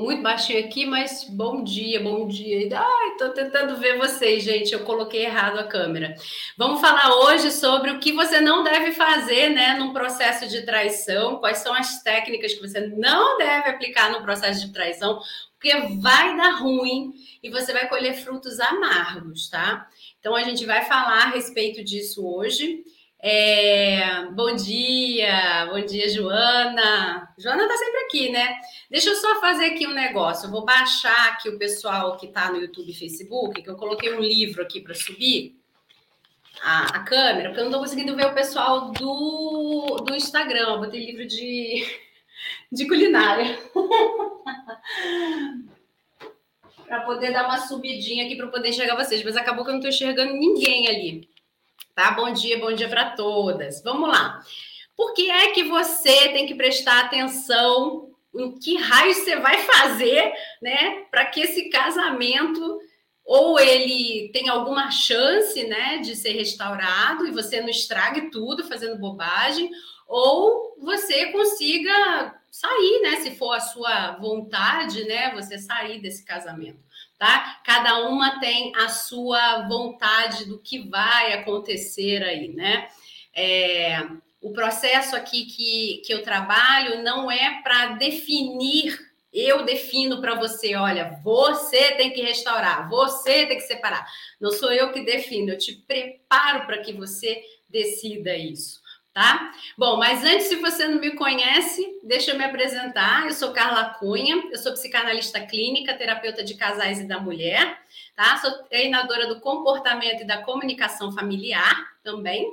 muito baixinho aqui, mas bom dia, bom dia. Ai, tô tentando ver vocês, gente. Eu coloquei errado a câmera. Vamos falar hoje sobre o que você não deve fazer, né, num processo de traição. Quais são as técnicas que você não deve aplicar no processo de traição, porque vai dar ruim e você vai colher frutos amargos, tá? Então a gente vai falar a respeito disso hoje. É, bom dia, bom dia, Joana. Joana tá sempre aqui, né? Deixa eu só fazer aqui um negócio. Eu vou baixar aqui o pessoal que tá no YouTube e Facebook, que eu coloquei um livro aqui para subir a, a, câmera, porque eu não tô conseguindo ver o pessoal do, do Instagram. Eu botei livro de, de culinária. para poder dar uma subidinha aqui para poder enxergar vocês, mas acabou que eu não tô enxergando ninguém ali tá? Bom dia, bom dia para todas. Vamos lá. Por que é que você tem que prestar atenção em que raio você vai fazer, né, para que esse casamento ou ele tem alguma chance, né, de ser restaurado e você não estrague tudo fazendo bobagem, ou você consiga sair, né, se for a sua vontade, né, você sair desse casamento tá? Cada uma tem a sua vontade do que vai acontecer aí, né? É, o processo aqui que, que eu trabalho não é para definir, eu defino para você, olha, você tem que restaurar, você tem que separar. Não sou eu que defino, eu te preparo para que você decida isso tá? Bom, mas antes, se você não me conhece, deixa eu me apresentar. Eu sou Carla Cunha, eu sou psicanalista clínica, terapeuta de casais e da mulher, tá? Sou treinadora do comportamento e da comunicação familiar também.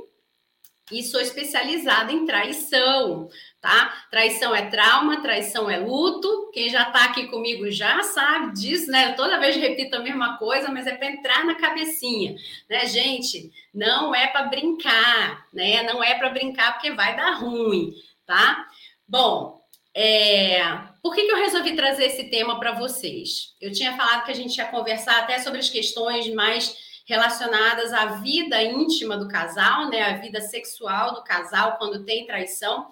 E sou especializada em traição, tá? Traição é trauma, traição é luto. Quem já tá aqui comigo já sabe disso, né? Eu toda vez repito a mesma coisa, mas é para entrar na cabecinha, né, gente? Não é para brincar, né? Não é para brincar porque vai dar ruim, tá? Bom, é... por que, que eu resolvi trazer esse tema para vocês? Eu tinha falado que a gente ia conversar até sobre as questões mais relacionadas à vida íntima do casal, né, a vida sexual do casal quando tem traição.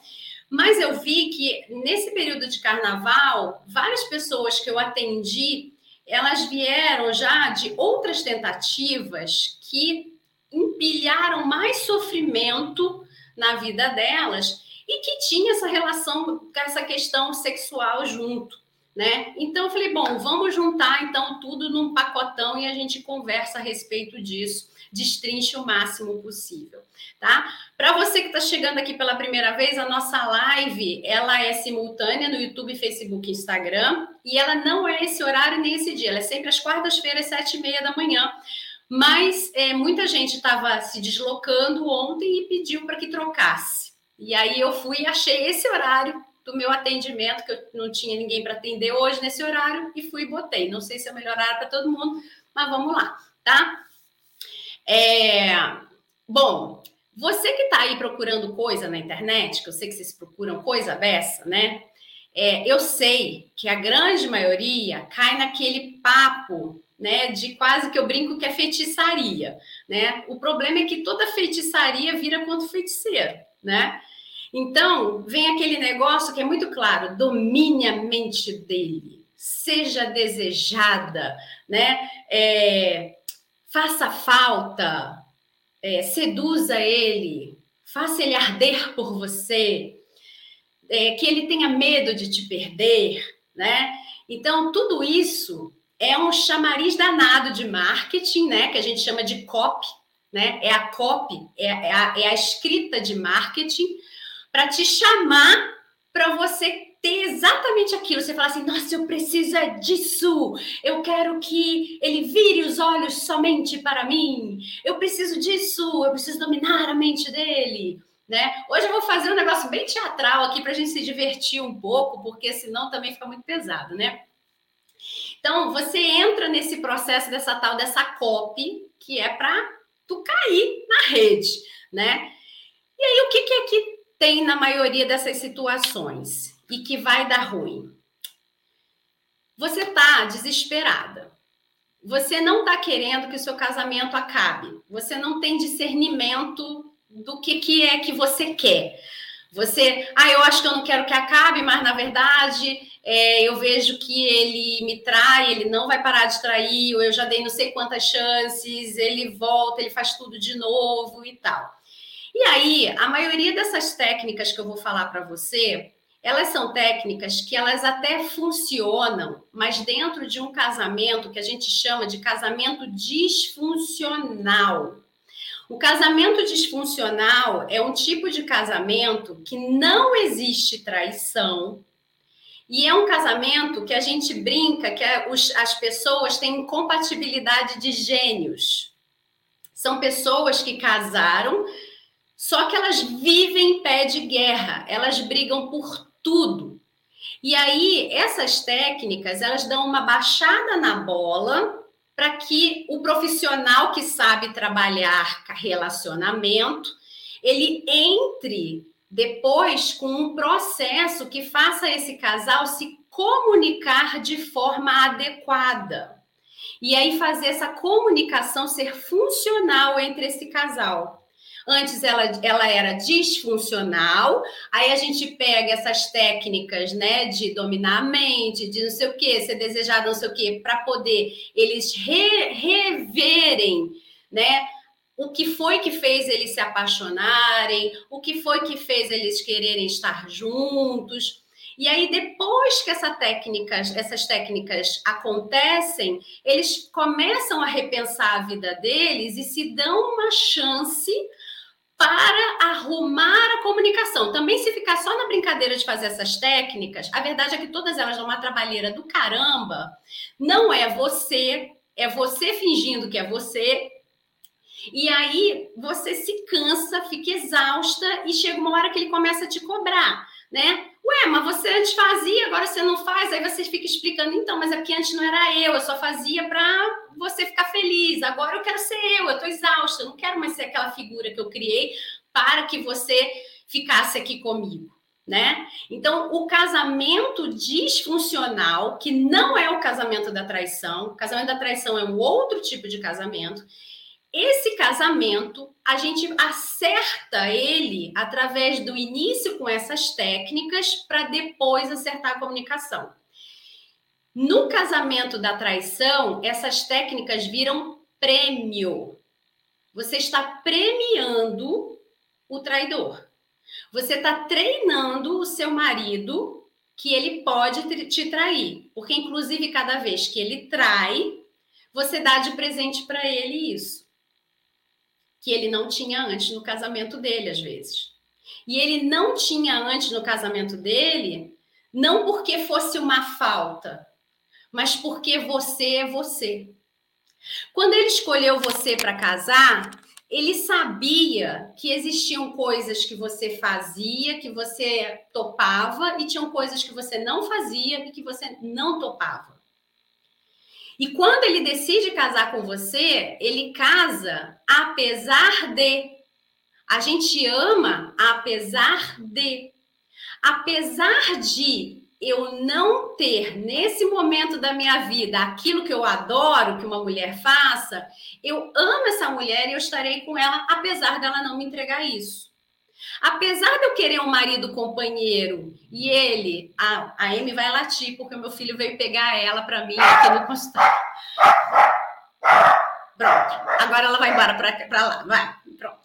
Mas eu vi que nesse período de carnaval, várias pessoas que eu atendi, elas vieram já de outras tentativas que empilharam mais sofrimento na vida delas e que tinha essa relação com essa questão sexual junto né? Então eu falei, bom, vamos juntar então tudo num pacotão e a gente conversa a respeito disso, destrinche o máximo possível, tá? Para você que está chegando aqui pela primeira vez, a nossa live ela é simultânea no YouTube, Facebook, Instagram e ela não é esse horário nem esse dia, ela é sempre às quartas-feiras sete e meia da manhã. Mas é, muita gente estava se deslocando ontem e pediu para que trocasse. E aí eu fui e achei esse horário do meu atendimento, que eu não tinha ninguém para atender hoje nesse horário, e fui e botei. Não sei se é melhor para todo mundo, mas vamos lá, tá? É, bom, você que está aí procurando coisa na internet, que eu sei que vocês procuram coisa dessa, né? É, eu sei que a grande maioria cai naquele papo, né? De quase que eu brinco que é feitiçaria, né? O problema é que toda feitiçaria vira contra o feiticeiro, né? Então, vem aquele negócio que é muito claro: domine a mente dele, seja desejada, né? É, faça falta, é, seduza ele, faça ele arder por você, é, que ele tenha medo de te perder, né? Então, tudo isso é um chamariz danado de marketing, né? Que a gente chama de copy, né? É a copy, é, é, a, é a escrita de marketing para te chamar para você ter exatamente aquilo. Você fala assim: nossa, eu preciso é disso. Eu quero que ele vire os olhos somente para mim. Eu preciso disso. Eu preciso dominar a mente dele. Né? Hoje eu vou fazer um negócio bem teatral aqui para a gente se divertir um pouco, porque senão também fica muito pesado, né? Então, você entra nesse processo dessa tal dessa copy, que é para tu cair na rede, né? E aí, o que, que é que tem na maioria dessas situações e que vai dar ruim? Você está desesperada. Você não está querendo que o seu casamento acabe. Você não tem discernimento do que, que é que você quer. Você, ah, eu acho que eu não quero que acabe, mas na verdade é, eu vejo que ele me trai, ele não vai parar de trair, ou eu já dei não sei quantas chances, ele volta, ele faz tudo de novo e tal. E aí, a maioria dessas técnicas que eu vou falar para você, elas são técnicas que elas até funcionam, mas dentro de um casamento que a gente chama de casamento disfuncional. O casamento disfuncional é um tipo de casamento que não existe traição, e é um casamento que a gente brinca que é as pessoas têm incompatibilidade de gênios. São pessoas que casaram, só que elas vivem em pé de guerra, elas brigam por tudo. E aí, essas técnicas, elas dão uma baixada na bola para que o profissional que sabe trabalhar relacionamento, ele entre depois com um processo que faça esse casal se comunicar de forma adequada. E aí fazer essa comunicação ser funcional entre esse casal. Antes ela, ela era disfuncional, aí a gente pega essas técnicas, né, de dominar a mente, de não sei o que, ser desejado, não sei o que, para poder eles re, reverem, né, o que foi que fez eles se apaixonarem, o que foi que fez eles quererem estar juntos. E aí, depois que essa técnica, essas técnicas acontecem, eles começam a repensar a vida deles e se dão uma chance para arrumar a comunicação. Também, se ficar só na brincadeira de fazer essas técnicas, a verdade é que todas elas dão uma trabalheira do caramba. Não é você, é você fingindo que é você. E aí você se cansa, fica exausta e chega uma hora que ele começa a te cobrar, né? Ué, mas você antes fazia, agora você não faz. Aí você fica explicando, então, mas é porque antes não era eu, eu só fazia para você ficar feliz. Agora eu quero ser eu, eu tô exausta, eu não quero mais ser aquela figura que eu criei para que você ficasse aqui comigo. Né? Então, o casamento disfuncional, que não é o casamento da traição, o casamento da traição é um outro tipo de casamento, esse casamento, a gente acerta ele através do início com essas técnicas para depois acertar a comunicação. No casamento da traição, essas técnicas viram prêmio. Você está premiando o traidor. Você está treinando o seu marido que ele pode te trair, porque inclusive cada vez que ele trai, você dá de presente para ele isso que ele não tinha antes no casamento dele, às vezes. E ele não tinha antes no casamento dele, não porque fosse uma falta, mas porque você é você. Quando ele escolheu você para casar, ele sabia que existiam coisas que você fazia, que você topava, e tinham coisas que você não fazia e que você não topava. E quando ele decide casar com você, ele casa apesar de. A gente ama apesar de. Apesar de eu não ter nesse momento da minha vida aquilo que eu adoro que uma mulher faça, eu amo essa mulher e eu estarei com ela apesar dela não me entregar isso. Apesar de eu querer um marido companheiro e ele, a, a Amy vai latir porque o meu filho veio pegar ela para mim aqui no consultório. Pronto. Agora ela vai embora para lá. Vai. Pronto.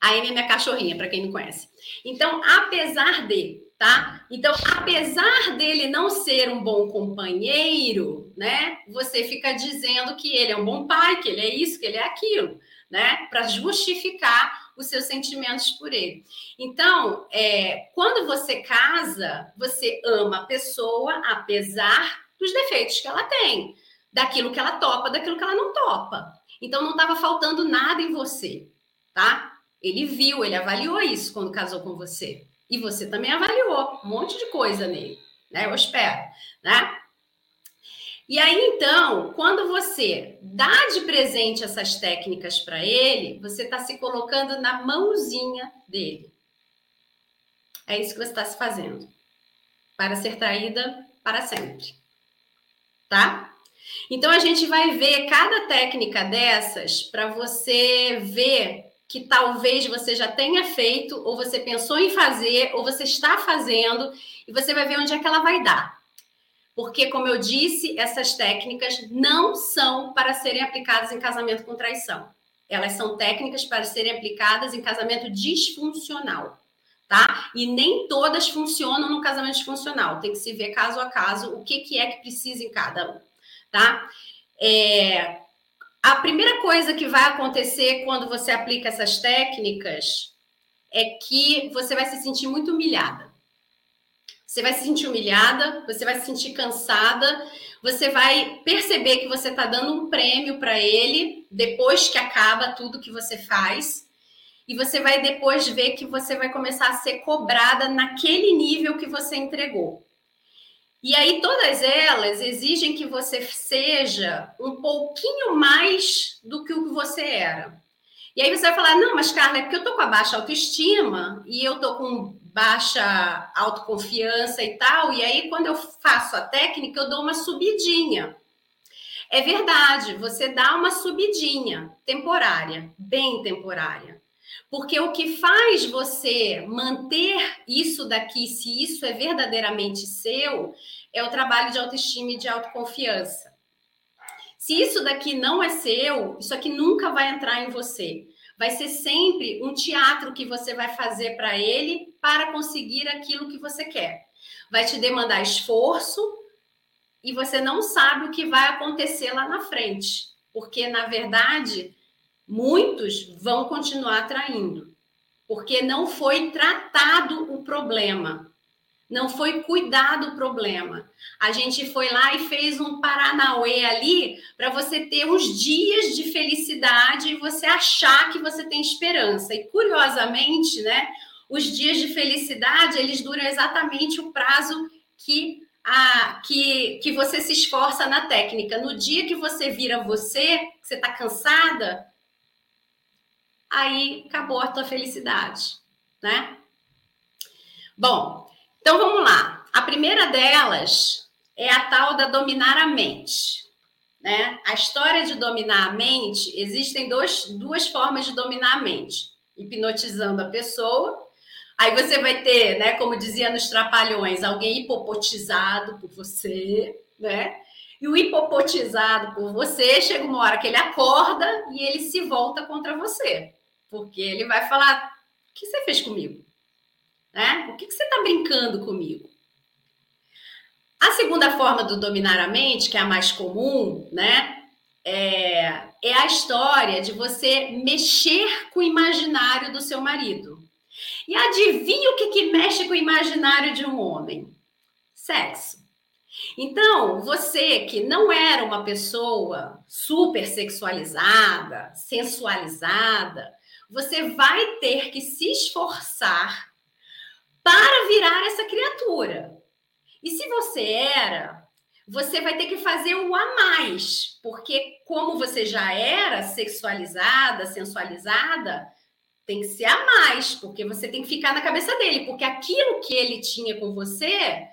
A Amy é minha cachorrinha, para quem não conhece. Então, apesar de, tá? Então, apesar dele não ser um bom companheiro, né? Você fica dizendo que ele é um bom pai, que ele é isso, que ele é aquilo, né? Para justificar os seus sentimentos por ele. Então, é, quando você casa, você ama a pessoa apesar dos defeitos que ela tem, daquilo que ela topa, daquilo que ela não topa. Então, não estava faltando nada em você, tá? Ele viu, ele avaliou isso quando casou com você. E você também avaliou um monte de coisa nele, né? Eu espero, né? E aí, então, quando você dá de presente essas técnicas para ele, você está se colocando na mãozinha dele. É isso que você está se fazendo. Para ser traída para sempre. Tá? Então, a gente vai ver cada técnica dessas para você ver que talvez você já tenha feito, ou você pensou em fazer, ou você está fazendo, e você vai ver onde é que ela vai dar. Porque, como eu disse, essas técnicas não são para serem aplicadas em casamento com traição. Elas são técnicas para serem aplicadas em casamento disfuncional, tá? E nem todas funcionam no casamento disfuncional. Tem que se ver caso a caso o que, que é que precisa em cada um, tá? É, a primeira coisa que vai acontecer quando você aplica essas técnicas é que você vai se sentir muito humilhada. Você vai se sentir humilhada, você vai se sentir cansada, você vai perceber que você está dando um prêmio para ele depois que acaba tudo que você faz. E você vai depois ver que você vai começar a ser cobrada naquele nível que você entregou. E aí todas elas exigem que você seja um pouquinho mais do que o que você era. E aí você vai falar: "Não, mas Carla, é porque eu tô com a baixa autoestima e eu tô com baixa autoconfiança e tal, e aí quando eu faço a técnica, eu dou uma subidinha". É verdade, você dá uma subidinha temporária, bem temporária. Porque o que faz você manter isso daqui, se isso é verdadeiramente seu, é o trabalho de autoestima e de autoconfiança. Se isso daqui não é seu, isso aqui nunca vai entrar em você. Vai ser sempre um teatro que você vai fazer para ele para conseguir aquilo que você quer. Vai te demandar esforço e você não sabe o que vai acontecer lá na frente. Porque, na verdade, muitos vão continuar traindo, porque não foi tratado o problema, não foi cuidado o problema. A gente foi lá e fez um Paranauê ali para você ter uns dias de felicidade e você achar que você tem esperança. E curiosamente, né, os dias de felicidade, eles duram exatamente o prazo que a, que, que você se esforça na técnica. No dia que você vira você, que você está cansada, aí acabou a tua felicidade, né? Bom, então vamos lá. A primeira delas é a tal da dominar a mente. Né? A história de dominar a mente, existem dois, duas formas de dominar a mente: hipnotizando a pessoa. Aí você vai ter, né, como dizia nos Trapalhões, alguém hipopotizado por você, né? E o hipopotizado por você, chega uma hora que ele acorda e ele se volta contra você. Porque ele vai falar: o que você fez comigo? Né? O que, você está brincando comigo? A segunda forma do dominar a mente, que é a mais comum, né? É, é a história de você mexer com o imaginário do seu marido. E adivinha o que, que mexe com o imaginário de um homem? Sexo. Então, você que não era uma pessoa super sexualizada, sensualizada, você vai ter que se esforçar para virar essa criatura. E se você era, você vai ter que fazer o a mais, porque como você já era sexualizada, sensualizada, tem que ser a mais, porque você tem que ficar na cabeça dele, porque aquilo que ele tinha com você é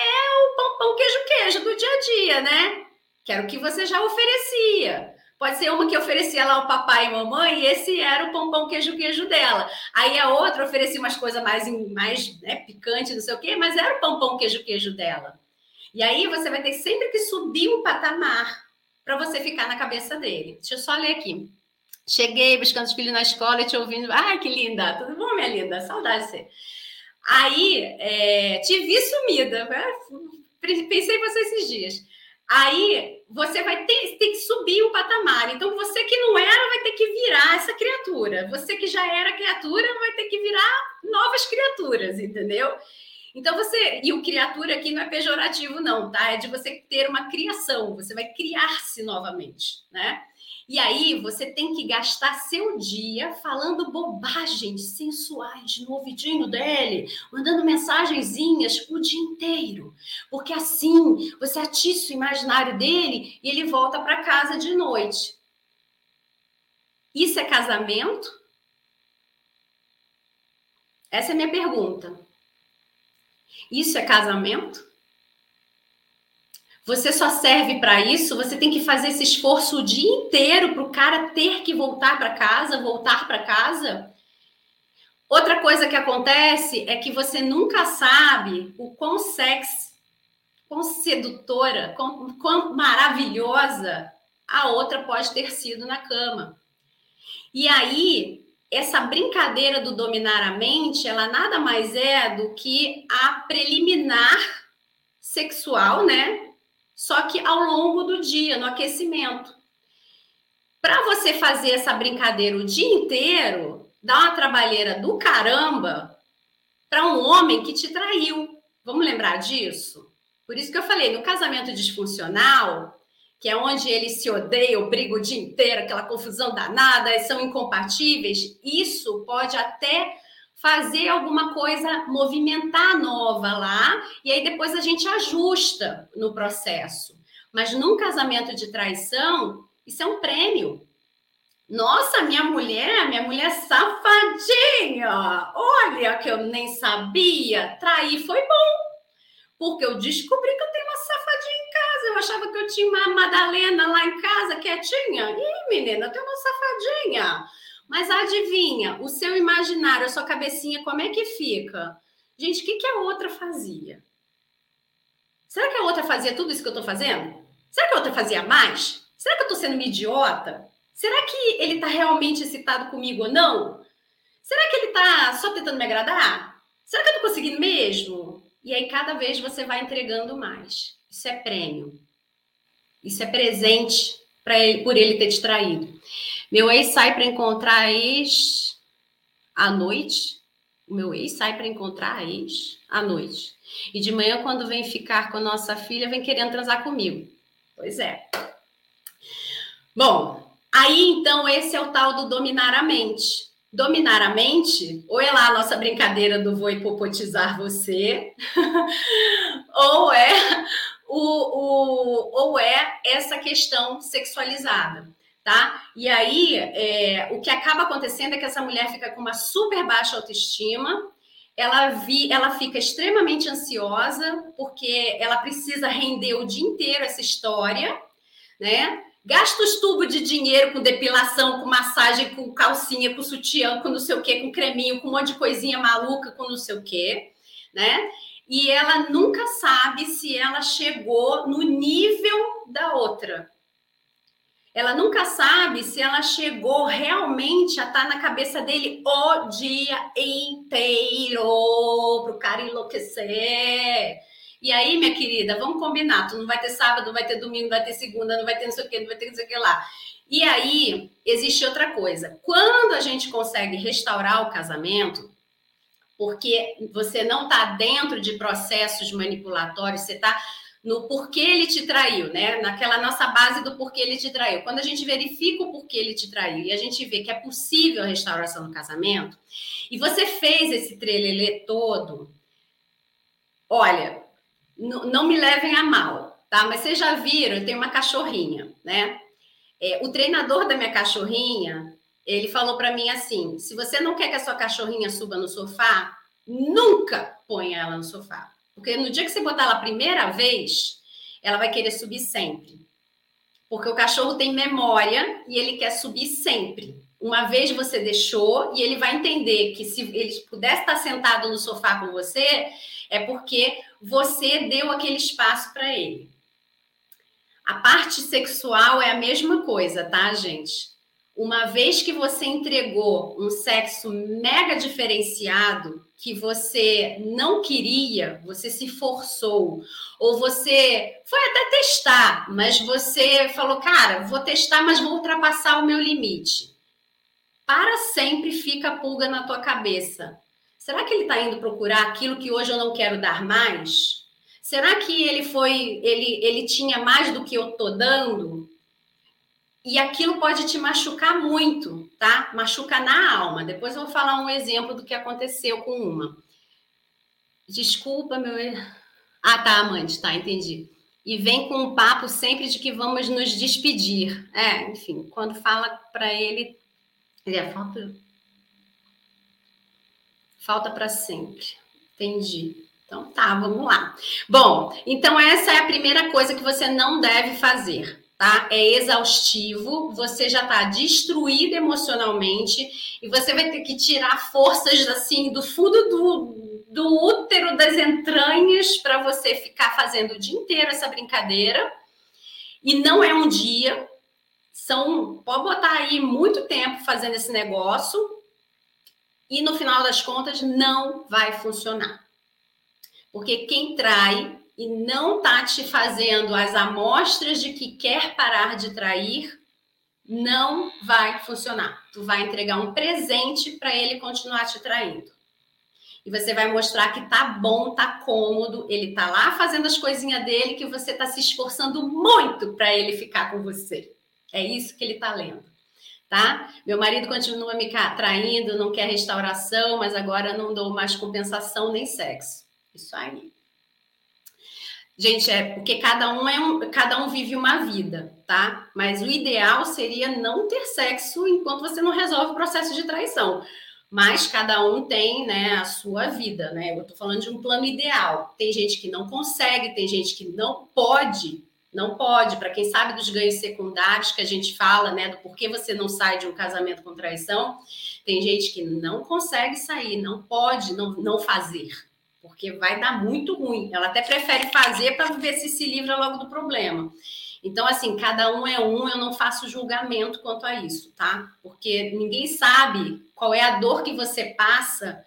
o pão, pão queijo, queijo do dia a dia, né? Que era o que você já oferecia. Pode ser uma que oferecia lá o papai e mamãe, e esse era o pão queijo queijo dela. Aí a outra oferecia umas coisas mais, mais né, picantes, não sei o quê, mas era o pão pão queijo queijo dela. E aí você vai ter sempre que subir um patamar para você ficar na cabeça dele. Deixa eu só ler aqui. Cheguei buscando os filhos na escola e te ouvindo. Ai, que linda! Tudo bom, minha linda? Saudade de você. Aí, é, te vi sumida. Né? Pensei em você esses dias. Aí você vai ter, ter que subir o patamar. Então, você que não era vai ter que virar essa criatura. Você que já era criatura vai ter que virar novas criaturas, entendeu? Então, você. E o criatura aqui não é pejorativo, não, tá? É de você ter uma criação. Você vai criar-se novamente, né? E aí você tem que gastar seu dia falando bobagens sensuais no ouvidinho dele, mandando mensagenzinhas o dia inteiro. Porque assim você atiça o imaginário dele e ele volta para casa de noite. Isso é casamento? Essa é a minha pergunta. Isso é casamento? Você só serve para isso, você tem que fazer esse esforço o dia inteiro para o cara ter que voltar para casa, voltar para casa. Outra coisa que acontece é que você nunca sabe o quão sexy, quão sedutora, quão, quão maravilhosa a outra pode ter sido na cama. E aí, essa brincadeira do dominar a mente, ela nada mais é do que a preliminar sexual, né? Só que ao longo do dia, no aquecimento. Para você fazer essa brincadeira o dia inteiro, dá uma trabalheira do caramba para um homem que te traiu. Vamos lembrar disso? Por isso que eu falei, no casamento disfuncional, que é onde eles se odeiam, brigam o dia inteiro, aquela confusão danada, são incompatíveis, isso pode até fazer alguma coisa, movimentar nova lá, e aí depois a gente ajusta no processo. Mas num casamento de traição, isso é um prêmio. Nossa, minha mulher, minha mulher safadinha. Olha que eu nem sabia. Trair foi bom. Porque eu descobri que eu tenho uma safadinha em casa. Eu achava que eu tinha uma Madalena lá em casa, quietinha. Ih, menina, eu tenho uma safadinha. Mas adivinha, o seu imaginário, a sua cabecinha, como é que fica? Gente, o que, que a outra fazia? Será que a outra fazia tudo isso que eu estou fazendo? Será que a outra fazia mais? Será que eu estou sendo uma idiota? Será que ele está realmente excitado comigo ou não? Será que ele está só tentando me agradar? Será que eu estou conseguindo mesmo? E aí, cada vez você vai entregando mais. Isso é prêmio. Isso é presente para ele, por ele ter te traído. Meu ex sai para encontrar a ex à noite. O meu ex sai para encontrar a ex à noite. E de manhã, quando vem ficar com a nossa filha, vem querendo transar comigo. Pois é. Bom, Aí, então, esse é o tal do dominar a mente. Dominar a mente, ou é lá a nossa brincadeira do vou hipopotizar você, ou é o, o, ou é essa questão sexualizada, tá? E aí, é, o que acaba acontecendo é que essa mulher fica com uma super baixa autoestima, ela, vi, ela fica extremamente ansiosa, porque ela precisa render o dia inteiro essa história, né? Gasta os tubos de dinheiro com depilação, com massagem, com calcinha, com sutiã, com não sei o quê, com creminho, com um monte de coisinha maluca, com não sei o quê, né? E ela nunca sabe se ela chegou no nível da outra. Ela nunca sabe se ela chegou realmente a estar tá na cabeça dele o dia inteiro, para o cara enlouquecer e aí, minha querida, vamos combinar. Tu não vai ter sábado, não vai ter domingo, não vai ter segunda, não vai ter não sei o que, não vai ter não sei o que lá. E aí, existe outra coisa. Quando a gente consegue restaurar o casamento, porque você não está dentro de processos manipulatórios, você está no porquê ele te traiu, né? Naquela nossa base do porquê ele te traiu. Quando a gente verifica o porquê ele te traiu e a gente vê que é possível a restauração do casamento, e você fez esse trelelê todo, olha, não me levem a mal, tá? Mas vocês já viram, eu tenho uma cachorrinha, né? É, o treinador da minha cachorrinha, ele falou para mim assim: se você não quer que a sua cachorrinha suba no sofá, nunca ponha ela no sofá. Porque no dia que você botar ela a primeira vez, ela vai querer subir sempre. Porque o cachorro tem memória e ele quer subir sempre. Uma vez você deixou e ele vai entender que se ele pudesse estar sentado no sofá com você, é porque você deu aquele espaço para ele. A parte sexual é a mesma coisa, tá, gente? Uma vez que você entregou um sexo mega diferenciado que você não queria, você se forçou, ou você foi até testar, mas você falou, cara, vou testar, mas vou ultrapassar o meu limite. Para sempre fica a pulga na tua cabeça. Será que ele está indo procurar aquilo que hoje eu não quero dar mais? Será que ele foi, ele, ele tinha mais do que eu tô dando? E aquilo pode te machucar muito, tá? Machuca na alma. Depois eu vou falar um exemplo do que aconteceu com uma. Desculpa, meu. Ah, tá, amante, tá, entendi. E vem com um papo sempre de que vamos nos despedir. É, enfim, quando fala para ele, ele é falta Falta para sempre. Entendi. Então tá, vamos lá. Bom, então essa é a primeira coisa que você não deve fazer, tá? É exaustivo, você já tá destruído emocionalmente e você vai ter que tirar forças assim do fundo do, do útero, das entranhas, para você ficar fazendo o dia inteiro essa brincadeira. E não é um dia, são, pode botar aí muito tempo fazendo esse negócio e no final das contas não vai funcionar. Porque quem trai e não tá te fazendo as amostras de que quer parar de trair, não vai funcionar. Tu vai entregar um presente para ele continuar te traindo. E você vai mostrar que tá bom, tá cômodo, ele tá lá fazendo as coisinhas dele que você tá se esforçando muito para ele ficar com você. É isso que ele tá lendo. Tá? Meu marido continua me traindo, não quer restauração, mas agora não dou mais compensação nem sexo. Isso aí. Gente, é porque cada um é um, cada um vive uma vida, tá? Mas o ideal seria não ter sexo enquanto você não resolve o processo de traição. Mas cada um tem, né, a sua vida, né? Eu tô falando de um plano ideal. Tem gente que não consegue, tem gente que não pode, não pode. Para quem sabe dos ganhos secundários que a gente fala, né, do porquê você não sai de um casamento com traição, tem gente que não consegue sair, não pode não, não fazer porque vai dar muito ruim. Ela até prefere fazer para ver se se livra logo do problema. Então, assim, cada um é um, eu não faço julgamento quanto a isso, tá? Porque ninguém sabe qual é a dor que você passa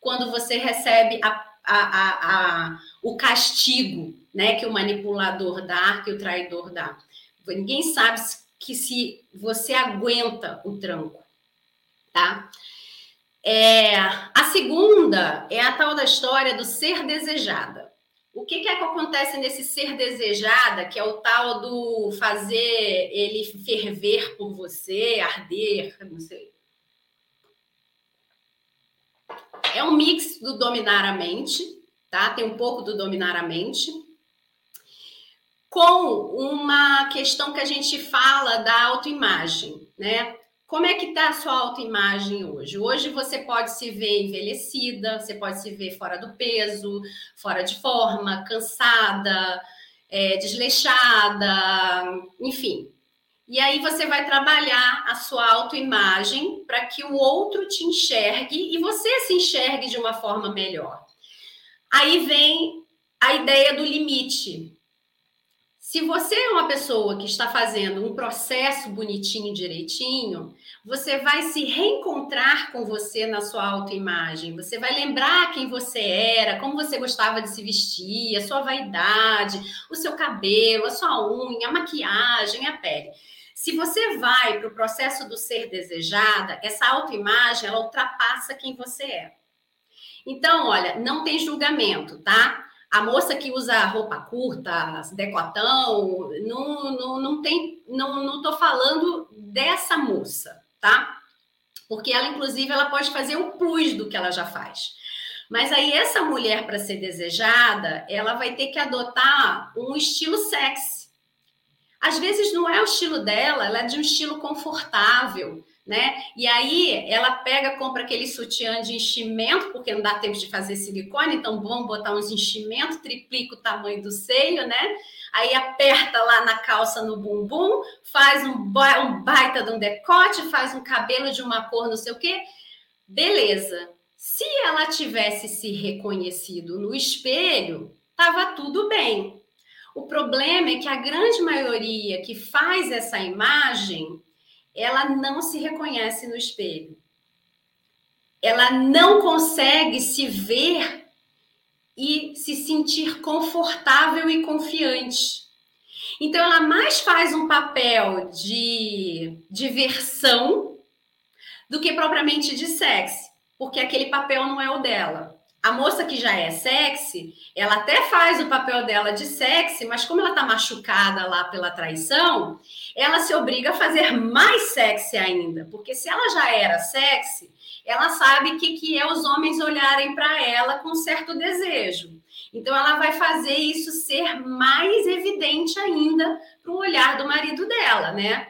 quando você recebe a, a, a, o castigo, né, que o manipulador dá, que o traidor dá. Ninguém sabe que se você aguenta o tranco, tá? É, a segunda é a tal da história do ser desejada. O que, que é que acontece nesse ser desejada, que é o tal do fazer ele ferver por você, arder, não sei. É um mix do dominar a mente, tá? Tem um pouco do dominar a mente, com uma questão que a gente fala da autoimagem, né? Como é que está a sua autoimagem hoje? Hoje você pode se ver envelhecida, você pode se ver fora do peso, fora de forma, cansada, é, desleixada, enfim. E aí você vai trabalhar a sua autoimagem para que o outro te enxergue e você se enxergue de uma forma melhor. Aí vem a ideia do limite. Se você é uma pessoa que está fazendo um processo bonitinho, direitinho, você vai se reencontrar com você na sua autoimagem. Você vai lembrar quem você era, como você gostava de se vestir, a sua vaidade, o seu cabelo, a sua unha, a maquiagem, a pele. Se você vai para o processo do ser desejada, essa autoimagem ela ultrapassa quem você é. Então, olha, não tem julgamento, tá? A moça que usa roupa curta, decotão, não, não, não tem, não, não tô falando dessa moça, tá? Porque ela, inclusive, ela pode fazer o plus do que ela já faz. Mas aí essa mulher para ser desejada, ela vai ter que adotar um estilo sexy. Às vezes não é o estilo dela, ela é de um estilo confortável né? E aí ela pega, compra aquele sutiã de enchimento, porque não dá tempo de fazer silicone, então vamos botar uns enchimentos, triplica o tamanho do seio, né? Aí aperta lá na calça no bumbum, faz um, um baita de um decote, faz um cabelo de uma cor, não sei o quê. Beleza. Se ela tivesse se reconhecido no espelho, tava tudo bem. O problema é que a grande maioria que faz essa imagem ela não se reconhece no espelho. Ela não consegue se ver e se sentir confortável e confiante. Então, ela mais faz um papel de diversão do que propriamente de sexy, porque aquele papel não é o dela. A moça que já é sexy, ela até faz o papel dela de sexy, mas como ela tá machucada lá pela traição, ela se obriga a fazer mais sexy ainda, porque se ela já era sexy, ela sabe que que é os homens olharem para ela com certo desejo. Então ela vai fazer isso ser mais evidente ainda para o olhar do marido dela, né?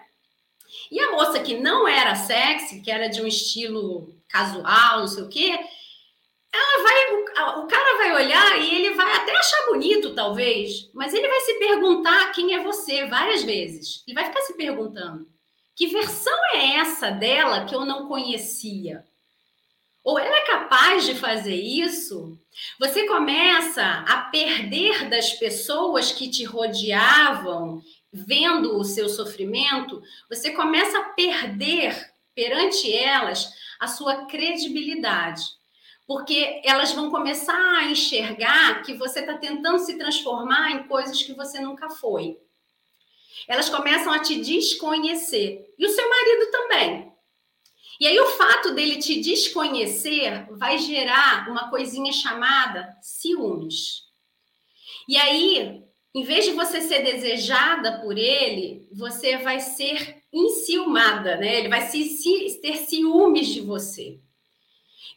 E a moça que não era sexy, que era de um estilo casual, não sei o quê, ela vai, o cara vai olhar e ele vai até achar bonito, talvez, mas ele vai se perguntar quem é você várias vezes. Ele vai ficar se perguntando: que versão é essa dela que eu não conhecia? Ou ela é capaz de fazer isso? Você começa a perder das pessoas que te rodeavam, vendo o seu sofrimento, você começa a perder perante elas a sua credibilidade. Porque elas vão começar a enxergar que você está tentando se transformar em coisas que você nunca foi. Elas começam a te desconhecer. E o seu marido também. E aí, o fato dele te desconhecer vai gerar uma coisinha chamada ciúmes. E aí, em vez de você ser desejada por ele, você vai ser enciumada, né? Ele vai se, se, ter ciúmes de você.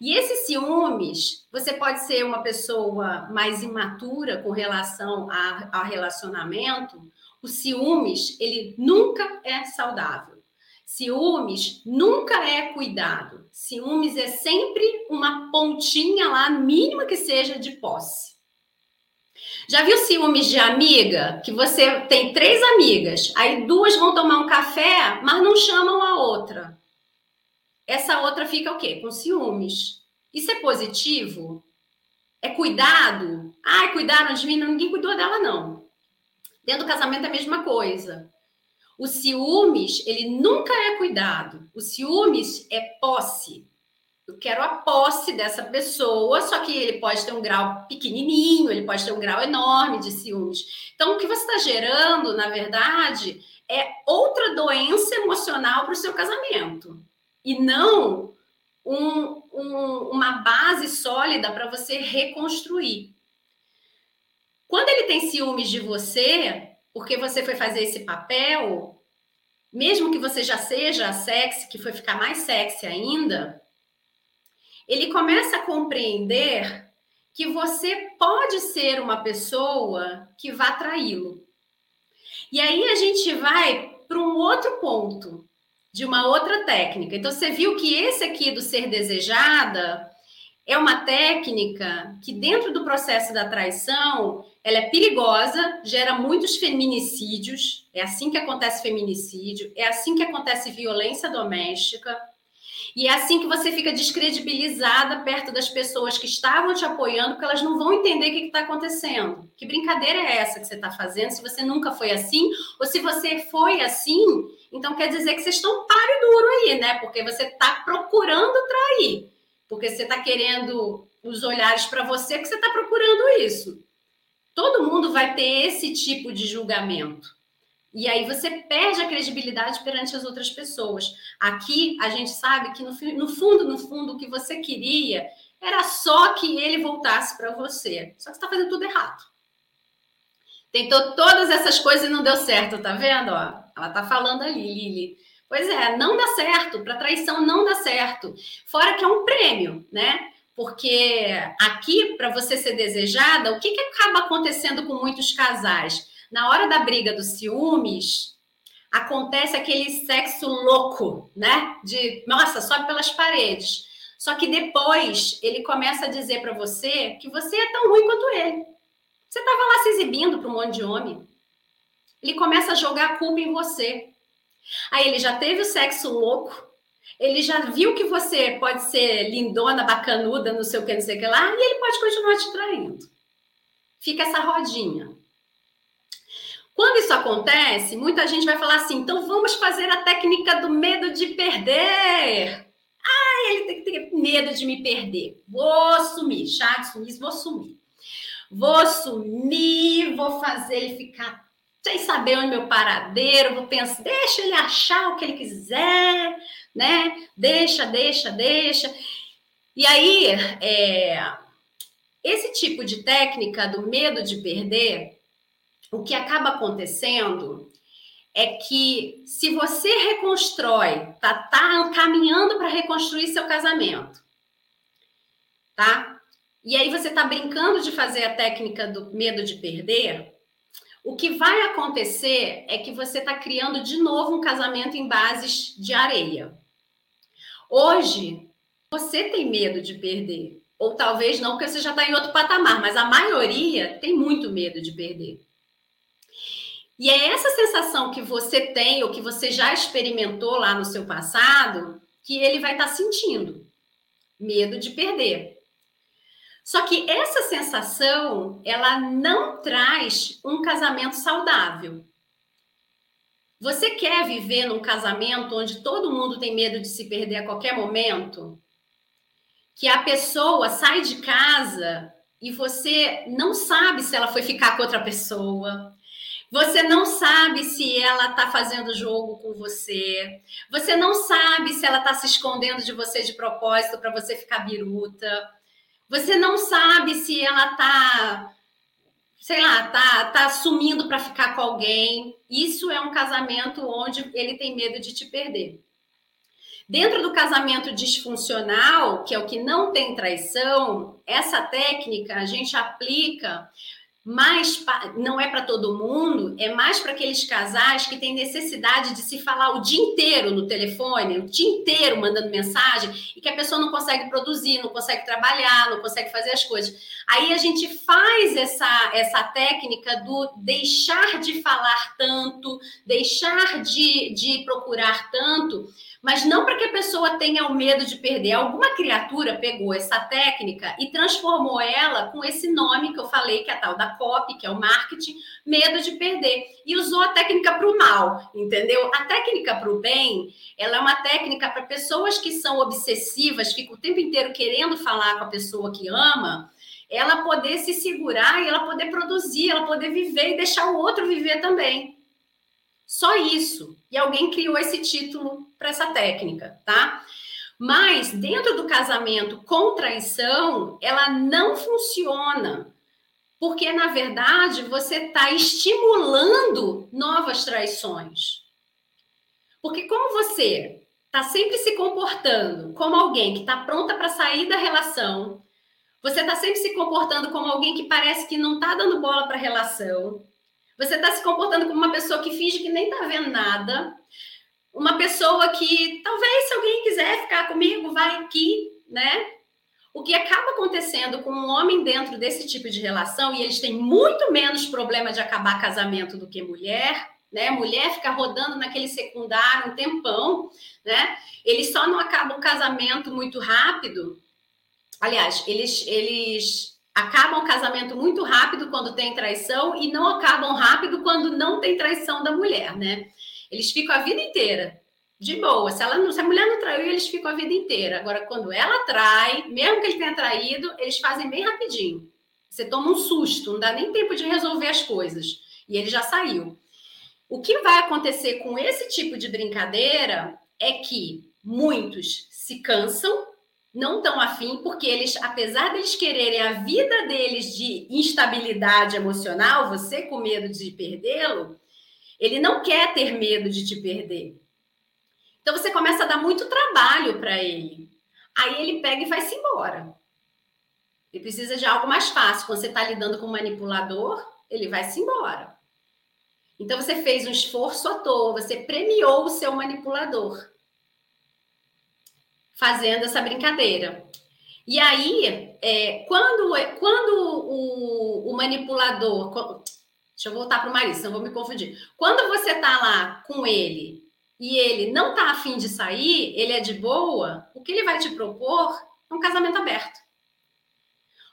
E esses ciúmes, você pode ser uma pessoa mais imatura com relação a, a relacionamento. O ciúmes, ele nunca é saudável. Ciúmes nunca é cuidado. Ciúmes é sempre uma pontinha lá, mínima que seja, de posse. Já viu ciúmes de amiga? Que você tem três amigas, aí duas vão tomar um café, mas não chamam a outra. Essa outra fica o quê? Com ciúmes. Isso é positivo? É cuidado? Ai, cuidaram de mim, ninguém cuidou dela, não. Dentro do casamento é a mesma coisa. O ciúmes, ele nunca é cuidado. O ciúmes é posse. Eu quero a posse dessa pessoa, só que ele pode ter um grau pequenininho, ele pode ter um grau enorme de ciúmes. Então, o que você está gerando, na verdade, é outra doença emocional para o seu casamento. E não um, um, uma base sólida para você reconstruir. Quando ele tem ciúmes de você, porque você foi fazer esse papel, mesmo que você já seja sexy, que foi ficar mais sexy ainda, ele começa a compreender que você pode ser uma pessoa que vá traí-lo. E aí a gente vai para um outro ponto, de uma outra técnica. Então você viu que esse aqui do ser desejada é uma técnica que dentro do processo da traição ela é perigosa, gera muitos feminicídios, é assim que acontece feminicídio, é assim que acontece violência doméstica, e é assim que você fica descredibilizada perto das pessoas que estavam te apoiando, porque elas não vão entender o que está acontecendo. Que brincadeira é essa que você está fazendo? Se você nunca foi assim, ou se você foi assim, então quer dizer que vocês estão páreo duro aí, né? Porque você está procurando trair. Porque você está querendo os olhares para você, porque você está procurando isso. Todo mundo vai ter esse tipo de julgamento. E aí você perde a credibilidade perante as outras pessoas. Aqui a gente sabe que no, no fundo, no fundo, o que você queria era só que ele voltasse para você. Só que você está fazendo tudo errado. Tentou todas essas coisas e não deu certo, tá vendo? Ó, ela tá falando ali, Lili. Pois é, não dá certo. Para traição não dá certo. Fora que é um prêmio, né? Porque aqui, para você ser desejada, o que, que acaba acontecendo com muitos casais? Na hora da briga dos ciúmes, acontece aquele sexo louco, né? De, nossa, sobe pelas paredes. Só que depois ele começa a dizer para você que você é tão ruim quanto ele. Você estava lá se exibindo para um monte de homem. Ele começa a jogar a culpa em você. Aí ele já teve o sexo louco, ele já viu que você pode ser lindona, bacanuda, não sei o que, não sei o que lá, e ele pode continuar te traindo. Fica essa rodinha. Quando isso acontece, muita gente vai falar assim: então vamos fazer a técnica do medo de perder. Ah, ele tem que ter medo de me perder. Vou sumir, chá de sumir, vou sumir. Vou sumir, vou fazer ele ficar sem saber onde meu paradeiro, vou pensar, deixa ele achar o que ele quiser, né? Deixa, deixa, deixa. E aí, é, esse tipo de técnica do medo de perder, o que acaba acontecendo é que se você reconstrói, tá, tá caminhando para reconstruir seu casamento, tá? E aí você tá brincando de fazer a técnica do medo de perder, o que vai acontecer é que você está criando de novo um casamento em bases de areia. Hoje, você tem medo de perder. Ou talvez não, porque você já está em outro patamar, mas a maioria tem muito medo de perder. E é essa sensação que você tem, ou que você já experimentou lá no seu passado, que ele vai estar tá sentindo. Medo de perder. Só que essa sensação, ela não traz um casamento saudável. Você quer viver num casamento onde todo mundo tem medo de se perder a qualquer momento? Que a pessoa sai de casa e você não sabe se ela foi ficar com outra pessoa. Você não sabe se ela está fazendo jogo com você. Você não sabe se ela está se escondendo de você de propósito para você ficar biruta. Você não sabe se ela está, sei lá, tá, tá sumindo para ficar com alguém. Isso é um casamento onde ele tem medo de te perder. Dentro do casamento disfuncional, que é o que não tem traição, essa técnica a gente aplica mais não é para todo mundo, é mais para aqueles casais que têm necessidade de se falar o dia inteiro no telefone, o dia inteiro mandando mensagem, e que a pessoa não consegue produzir, não consegue trabalhar, não consegue fazer as coisas. Aí a gente faz essa, essa técnica do deixar de falar tanto, deixar de, de procurar tanto mas não para que a pessoa tenha o medo de perder. Alguma criatura pegou essa técnica e transformou ela com esse nome que eu falei, que é a tal da copy, que é o marketing, medo de perder. E usou a técnica para o mal, entendeu? A técnica para o bem, ela é uma técnica para pessoas que são obsessivas, ficam o tempo inteiro querendo falar com a pessoa que ama, ela poder se segurar e ela poder produzir, ela poder viver e deixar o outro viver também. Só isso. E alguém criou esse título para essa técnica, tá? Mas dentro do casamento com traição, ela não funciona. Porque, na verdade, você está estimulando novas traições. Porque, como você está sempre se comportando como alguém que está pronta para sair da relação, você está sempre se comportando como alguém que parece que não está dando bola para a relação, você está se comportando como uma pessoa que finge que nem está vendo nada. Uma pessoa que talvez, se alguém quiser ficar comigo, vai aqui, né? O que acaba acontecendo com um homem dentro desse tipo de relação, e eles têm muito menos problema de acabar casamento do que mulher, né? Mulher fica rodando naquele secundário um tempão, né? Eles só não acabam o casamento muito rápido. Aliás, eles, eles acabam o casamento muito rápido quando tem traição e não acabam rápido quando não tem traição da mulher, né? Eles ficam a vida inteira de boa. Se, ela não, se a mulher não traiu, eles ficam a vida inteira. Agora, quando ela trai, mesmo que ele tenha traído, eles fazem bem rapidinho. Você toma um susto, não dá nem tempo de resolver as coisas. E ele já saiu. O que vai acontecer com esse tipo de brincadeira é que muitos se cansam não estão afim, porque eles, apesar deles quererem a vida deles de instabilidade emocional, você com medo de perdê-lo, ele não quer ter medo de te perder. Então você começa a dar muito trabalho para ele. Aí ele pega e vai-se embora. Ele precisa de algo mais fácil. Quando você está lidando com um manipulador, ele vai-se embora. Então você fez um esforço à toa, você premiou o seu manipulador fazendo essa brincadeira. E aí, é, quando, quando o, o manipulador. Deixa eu voltar para o Marisa, não vou me confundir. Quando você está lá com ele e ele não está afim de sair, ele é de boa, o que ele vai te propor é um casamento aberto.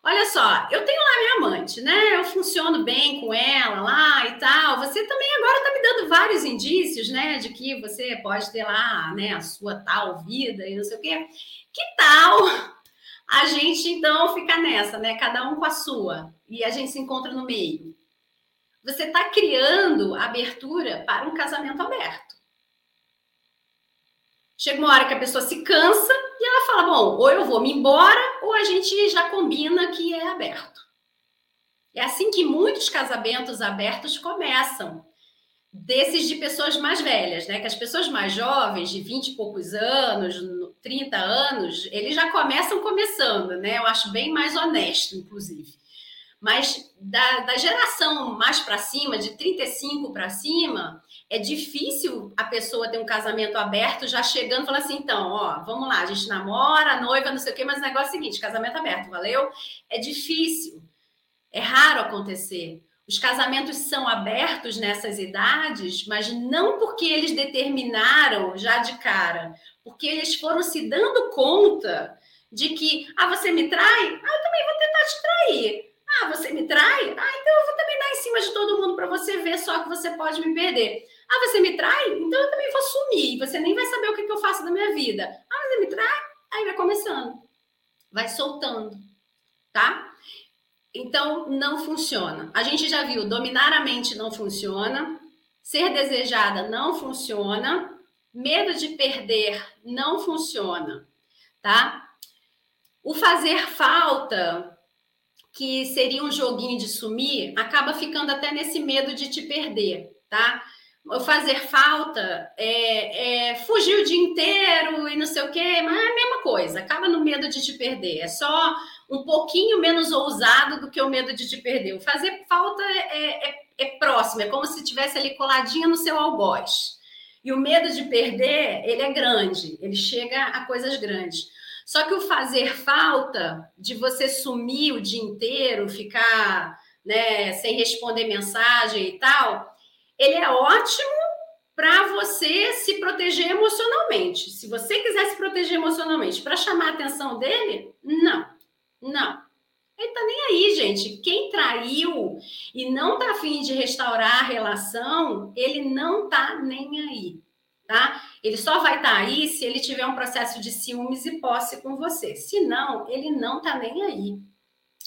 Olha só, eu tenho lá minha amante, né? Eu funciono bem com ela lá e tal. Você também agora está me dando vários indícios, né? De que você pode ter lá, né, a sua tal vida e não sei o quê. Que tal a gente então ficar nessa, né? Cada um com a sua e a gente se encontra no meio. Você está criando abertura para um casamento aberto. Chega uma hora que a pessoa se cansa e ela fala: bom, ou eu vou me embora, ou a gente já combina que é aberto. É assim que muitos casamentos abertos começam. Desses de pessoas mais velhas, né? Que as pessoas mais jovens, de 20 e poucos anos, 30 anos, eles já começam começando, né? Eu acho bem mais honesto, inclusive. Mas da, da geração mais para cima, de 35 para cima, é difícil a pessoa ter um casamento aberto já chegando e falar assim: então, ó, vamos lá, a gente namora, noiva, não sei o quê, mas o negócio é o seguinte: casamento aberto, valeu? É difícil, é raro acontecer. Os casamentos são abertos nessas idades, mas não porque eles determinaram já de cara, porque eles foram se dando conta de que, ah, você me trai? Ah, eu também vou tentar te trair. Ah, você me trai? Ah, então eu vou também dar em cima de todo mundo para você ver só que você pode me perder. Ah, você me trai? Então eu também vou sumir. Você nem vai saber o que, que eu faço da minha vida. Ah, você me trai? Aí vai começando. Vai soltando. Tá? Então, não funciona. A gente já viu, dominar a mente não funciona, ser desejada não funciona, medo de perder não funciona, tá? O fazer falta, que seria um joguinho de sumir, acaba ficando até nesse medo de te perder, tá? Fazer falta é, é fugir o dia inteiro e não sei o quê, mas é a mesma coisa, acaba no medo de te perder. É só um pouquinho menos ousado do que o medo de te perder. O fazer falta é, é, é próximo, é como se tivesse ali coladinha no seu algoz. E o medo de perder, ele é grande, ele chega a coisas grandes. Só que o fazer falta, de você sumir o dia inteiro, ficar né, sem responder mensagem e tal, ele é ótimo para você se proteger emocionalmente. Se você quiser se proteger emocionalmente para chamar a atenção dele, não. Não. Ele tá nem aí, gente. Quem traiu e não tá afim de restaurar a relação, ele não tá nem aí, tá? Ele só vai estar tá aí se ele tiver um processo de ciúmes e posse com você. Se não, ele não tá nem aí.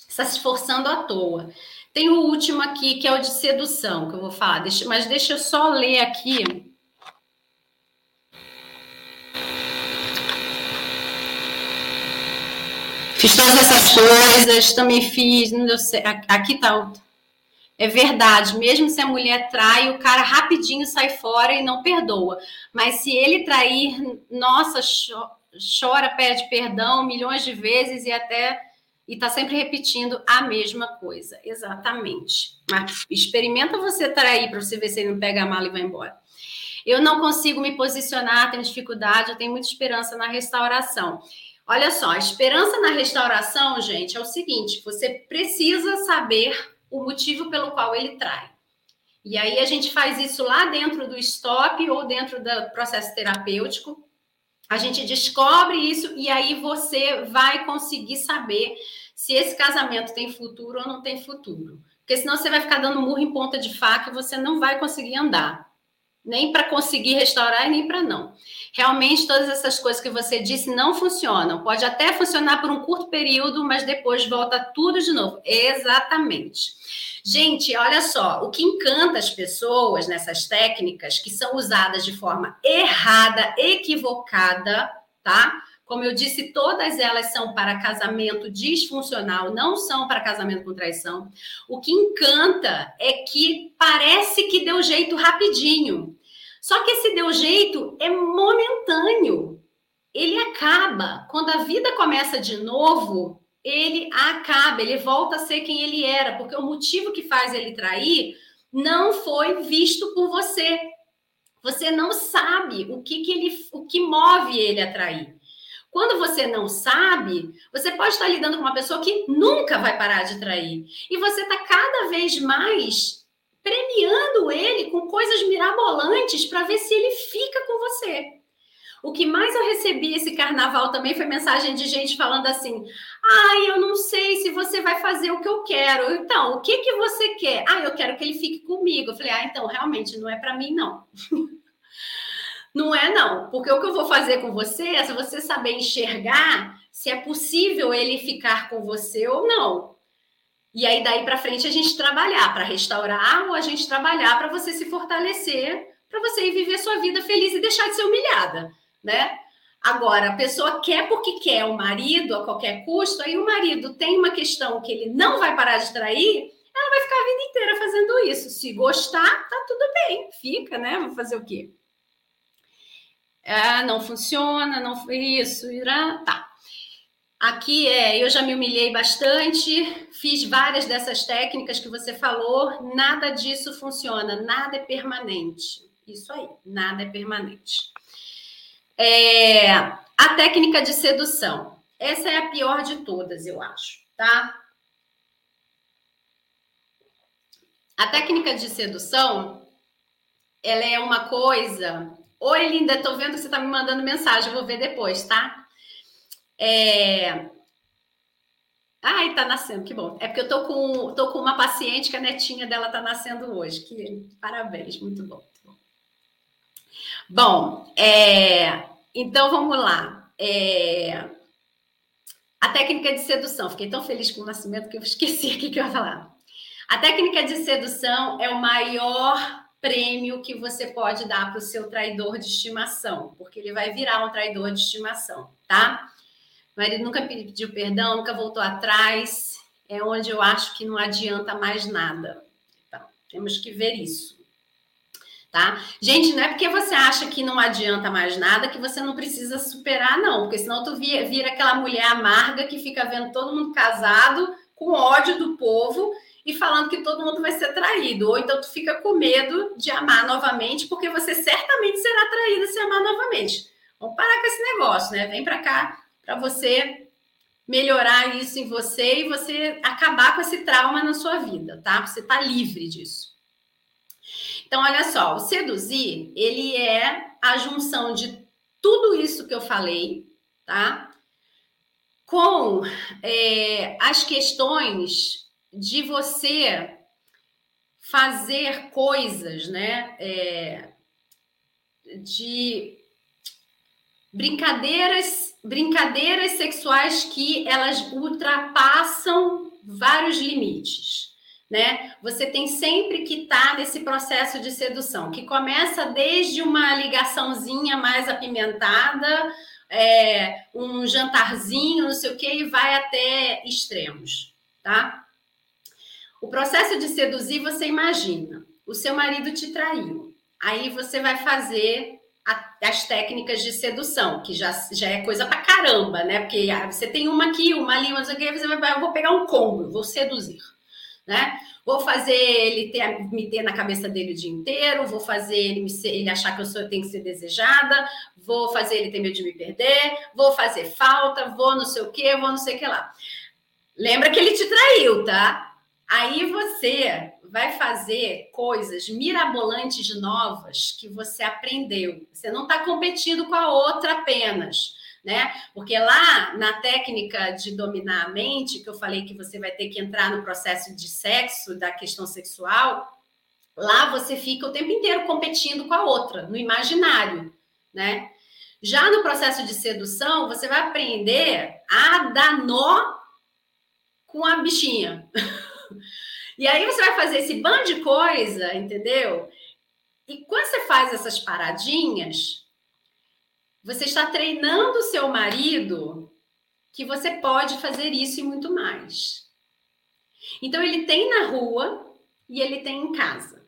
Está se esforçando à toa. Tem o último aqui, que é o de sedução, que eu vou falar. Deixa, mas deixa eu só ler aqui Fiz todas essas coisas, também fiz, não deu certo. Aqui tá. É verdade, mesmo se a mulher trai, o cara rapidinho sai fora e não perdoa. Mas se ele trair, nossa, chora, pede perdão milhões de vezes e até e tá sempre repetindo a mesma coisa. Exatamente. Experimenta você trair para você ver se ele não pega a mala e vai embora. Eu não consigo me posicionar, tenho dificuldade, eu tenho muita esperança na restauração. Olha só, a esperança na restauração, gente, é o seguinte: você precisa saber o motivo pelo qual ele trai. E aí a gente faz isso lá dentro do stop ou dentro do processo terapêutico. A gente descobre isso e aí você vai conseguir saber se esse casamento tem futuro ou não tem futuro. Porque senão você vai ficar dando murro em ponta de faca e você não vai conseguir andar nem para conseguir restaurar e nem para não. Realmente, todas essas coisas que você disse não funcionam. Pode até funcionar por um curto período, mas depois volta tudo de novo. Exatamente. Gente, olha só, o que encanta as pessoas nessas técnicas que são usadas de forma errada, equivocada, tá? Como eu disse, todas elas são para casamento disfuncional, não são para casamento com traição. O que encanta é que parece que deu jeito rapidinho. Só que esse deu jeito é momentâneo. Ele acaba. Quando a vida começa de novo, ele acaba, ele volta a ser quem ele era, porque o motivo que faz ele trair não foi visto por você. Você não sabe o que, que ele, o que move ele a trair. Quando você não sabe, você pode estar lidando com uma pessoa que nunca vai parar de trair. E você está cada vez mais premiando ele com coisas mirabolantes para ver se ele fica com você. O que mais eu recebi esse carnaval também foi mensagem de gente falando assim: "Ai, eu não sei se você vai fazer o que eu quero". Então, o que que você quer? Ah, eu quero que ele fique comigo. Eu falei: "Ah, então realmente não é para mim não". Não é, não. Porque o que eu vou fazer com você é se você saber enxergar se é possível ele ficar com você ou não. E aí, daí para frente, a gente trabalhar para restaurar ou a gente trabalhar para você se fortalecer, para você ir viver sua vida feliz e deixar de ser humilhada, né? Agora, a pessoa quer porque quer o marido a qualquer custo, aí o marido tem uma questão que ele não vai parar de trair, ela vai ficar a vida inteira fazendo isso. Se gostar, tá tudo bem, fica, né? Vou fazer o quê? Ah, não funciona, não foi isso, irá, tá. Aqui é, eu já me humilhei bastante, fiz várias dessas técnicas que você falou, nada disso funciona, nada é permanente. Isso aí, nada é permanente. É, a técnica de sedução. Essa é a pior de todas, eu acho, tá? A técnica de sedução, ela é uma coisa. Oi, linda, tô vendo que você tá me mandando mensagem, vou ver depois, tá? É... Ai, tá nascendo, que bom. É porque eu tô com, tô com uma paciente que a netinha dela tá nascendo hoje. Que parabéns, muito bom. Muito bom, bom é... então vamos lá. É... A técnica de sedução. Fiquei tão feliz com o nascimento que eu esqueci aqui que eu ia falar. A técnica de sedução é o maior prêmio que você pode dar para o seu traidor de estimação, porque ele vai virar um traidor de estimação, tá? O marido nunca pediu perdão, nunca voltou atrás. É onde eu acho que não adianta mais nada. Então, temos que ver isso. Tá? Gente, não é porque você acha que não adianta mais nada que você não precisa superar, não. Porque senão tu vira, vira aquela mulher amarga que fica vendo todo mundo casado, com ódio do povo e falando que todo mundo vai ser traído. Ou então tu fica com medo de amar novamente, porque você certamente será traída se amar novamente. Vamos parar com esse negócio, né? Vem para cá para você melhorar isso em você e você acabar com esse trauma na sua vida, tá? Você tá livre disso. Então, olha só, o seduzir, ele é a junção de tudo isso que eu falei, tá? Com é, as questões de você fazer coisas, né? É, de brincadeiras, brincadeiras sexuais que elas ultrapassam vários limites. Né? Você tem sempre que estar tá nesse processo de sedução, que começa desde uma ligaçãozinha mais apimentada, é, um jantarzinho, não sei o que, e vai até extremos, tá? O processo de seduzir, você imagina, o seu marido te traiu, aí você vai fazer as técnicas de sedução, que já, já é coisa pra caramba, né? Porque ah, você tem uma aqui, uma ali, mas aqui, você vai, eu vou pegar um combo, vou seduzir, né? Vou fazer ele ter, me ter na cabeça dele o dia inteiro, vou fazer ele, me, ele achar que eu sou, tenho que ser desejada, vou fazer ele ter medo de me perder, vou fazer falta, vou não sei o que, vou não sei o que lá. Lembra que ele te traiu, tá? Aí você vai fazer coisas mirabolantes novas que você aprendeu. Você não está competindo com a outra apenas, né? Porque lá na técnica de dominar a mente, que eu falei que você vai ter que entrar no processo de sexo, da questão sexual, lá você fica o tempo inteiro competindo com a outra, no imaginário, né? Já no processo de sedução, você vai aprender a dar nó com a bichinha. E aí você vai fazer esse bando de coisa, entendeu? E quando você faz essas paradinhas, você está treinando o seu marido que você pode fazer isso e muito mais. Então ele tem na rua e ele tem em casa.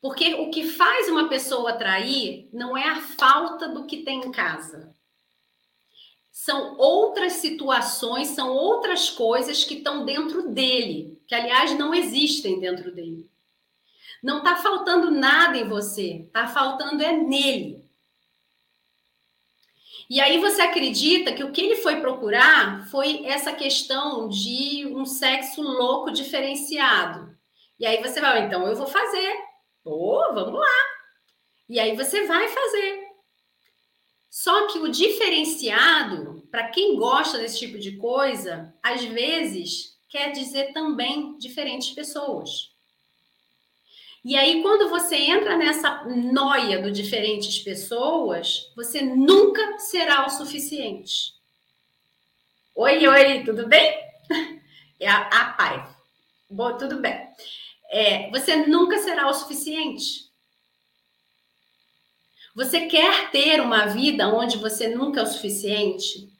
Porque o que faz uma pessoa trair não é a falta do que tem em casa são outras situações, são outras coisas que estão dentro dele, que aliás não existem dentro dele. Não está faltando nada em você, está faltando é nele. E aí você acredita que o que ele foi procurar foi essa questão de um sexo louco diferenciado. E aí você vai, então eu vou fazer. Pô, vamos lá. E aí você vai fazer. Só que o diferenciado, para quem gosta desse tipo de coisa, às vezes quer dizer também diferentes pessoas. E aí, quando você entra nessa noia do diferentes pessoas, você nunca será o suficiente. Oi, oi, tudo bem? É a, a. Bom, tudo bem. É, você nunca será o suficiente. Você quer ter uma vida onde você nunca é o suficiente?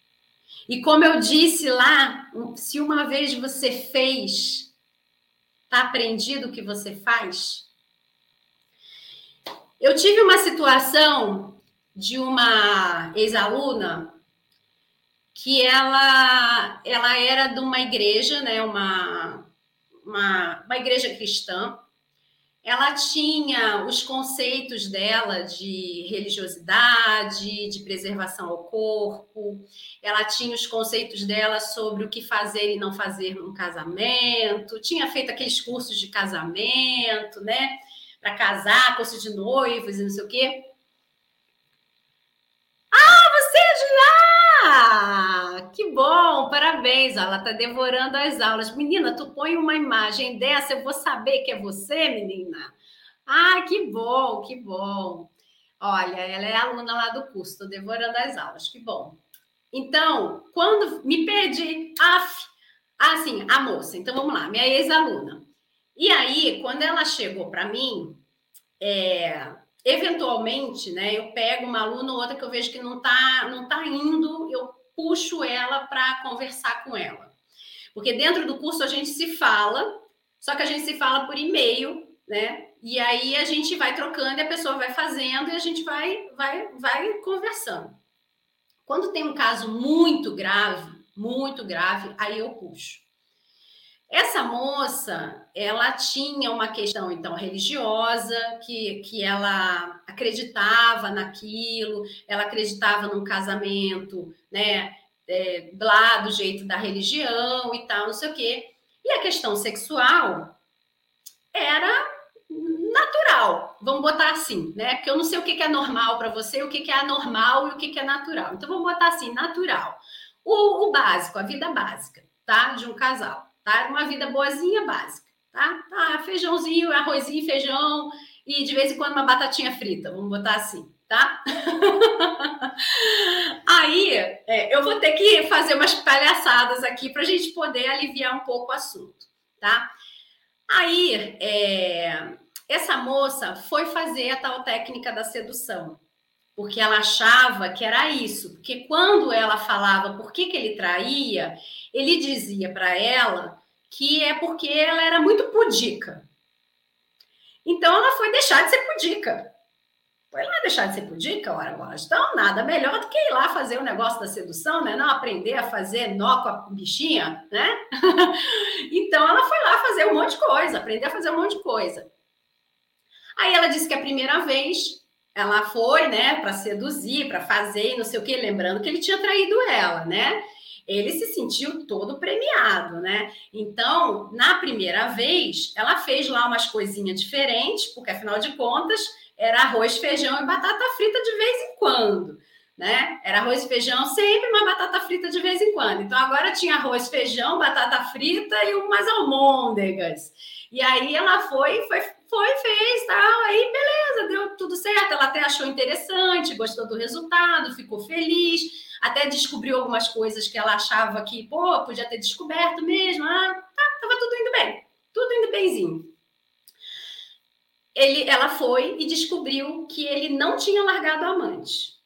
E como eu disse lá, se uma vez você fez, tá aprendido o que você faz? Eu tive uma situação de uma ex-aluna que ela, ela era de uma igreja, né, uma, uma, uma igreja cristã, ela tinha os conceitos dela de religiosidade, de preservação ao corpo, ela tinha os conceitos dela sobre o que fazer e não fazer num casamento, tinha feito aqueles cursos de casamento, né? Para casar, curso de noivos e não sei o quê. Ah, lá! Que bom, parabéns. Ela está devorando as aulas. Menina, tu põe uma imagem dessa, eu vou saber que é você, menina. Ah, que bom, que bom. Olha, ela é aluna lá do curso, estou devorando as aulas, que bom. Então, quando me perdi, af, assim, a moça, então vamos lá, minha ex-aluna. E aí, quando ela chegou para mim, é, eventualmente, né, eu pego uma aluna ou outra que eu vejo que não está não tá indo, eu puxo ela para conversar com ela. Porque dentro do curso a gente se fala, só que a gente se fala por e-mail, né? E aí a gente vai trocando e a pessoa vai fazendo e a gente vai vai vai conversando. Quando tem um caso muito grave, muito grave, aí eu puxo. Essa moça, ela tinha uma questão, então, religiosa, que, que ela acreditava naquilo, ela acreditava num casamento, né, é, lá do jeito da religião e tal, não sei o quê. E a questão sexual era natural, vamos botar assim, né? Porque eu não sei o que é normal para você, o que é anormal e o que é natural. Então, vamos botar assim, natural. O, o básico, a vida básica, tá? De um casal tá? Uma vida boazinha, básica, tá? tá? Feijãozinho, arrozinho, feijão e de vez em quando uma batatinha frita, vamos botar assim, tá? Aí é, eu vou ter que fazer umas palhaçadas aqui para a gente poder aliviar um pouco o assunto, tá? Aí é, essa moça foi fazer a tal técnica da sedução, porque ela achava que era isso, porque quando ela falava por que, que ele traía, ele dizia para ela que é porque ela era muito pudica. Então ela foi deixar de ser pudica. Foi lá deixar de ser pudica, ora, agora. Então, nada melhor do que ir lá fazer o negócio da sedução, né? Não aprender a fazer nó com a bichinha, né? então ela foi lá fazer um monte de coisa, aprender a fazer um monte de coisa. Aí ela disse que a primeira vez ela foi, né, para seduzir, para fazer e não sei o que, lembrando que ele tinha traído ela, né? Ele se sentiu todo premiado, né? Então, na primeira vez, ela fez lá umas coisinhas diferentes, porque afinal de contas, era arroz, feijão e batata frita de vez em quando, né? Era arroz, feijão sempre, uma batata frita de vez em quando. Então, agora tinha arroz, feijão, batata frita e umas almôndegas. E aí ela foi, foi, foi, fez, tal, aí beleza, deu tudo certo. Ela até achou interessante, gostou do resultado, ficou feliz até descobriu algumas coisas que ela achava que, pô, podia ter descoberto mesmo. Ah, tá, tava tudo indo bem, tudo indo benzinho. Ele, ela foi e descobriu que ele não tinha largado a amante.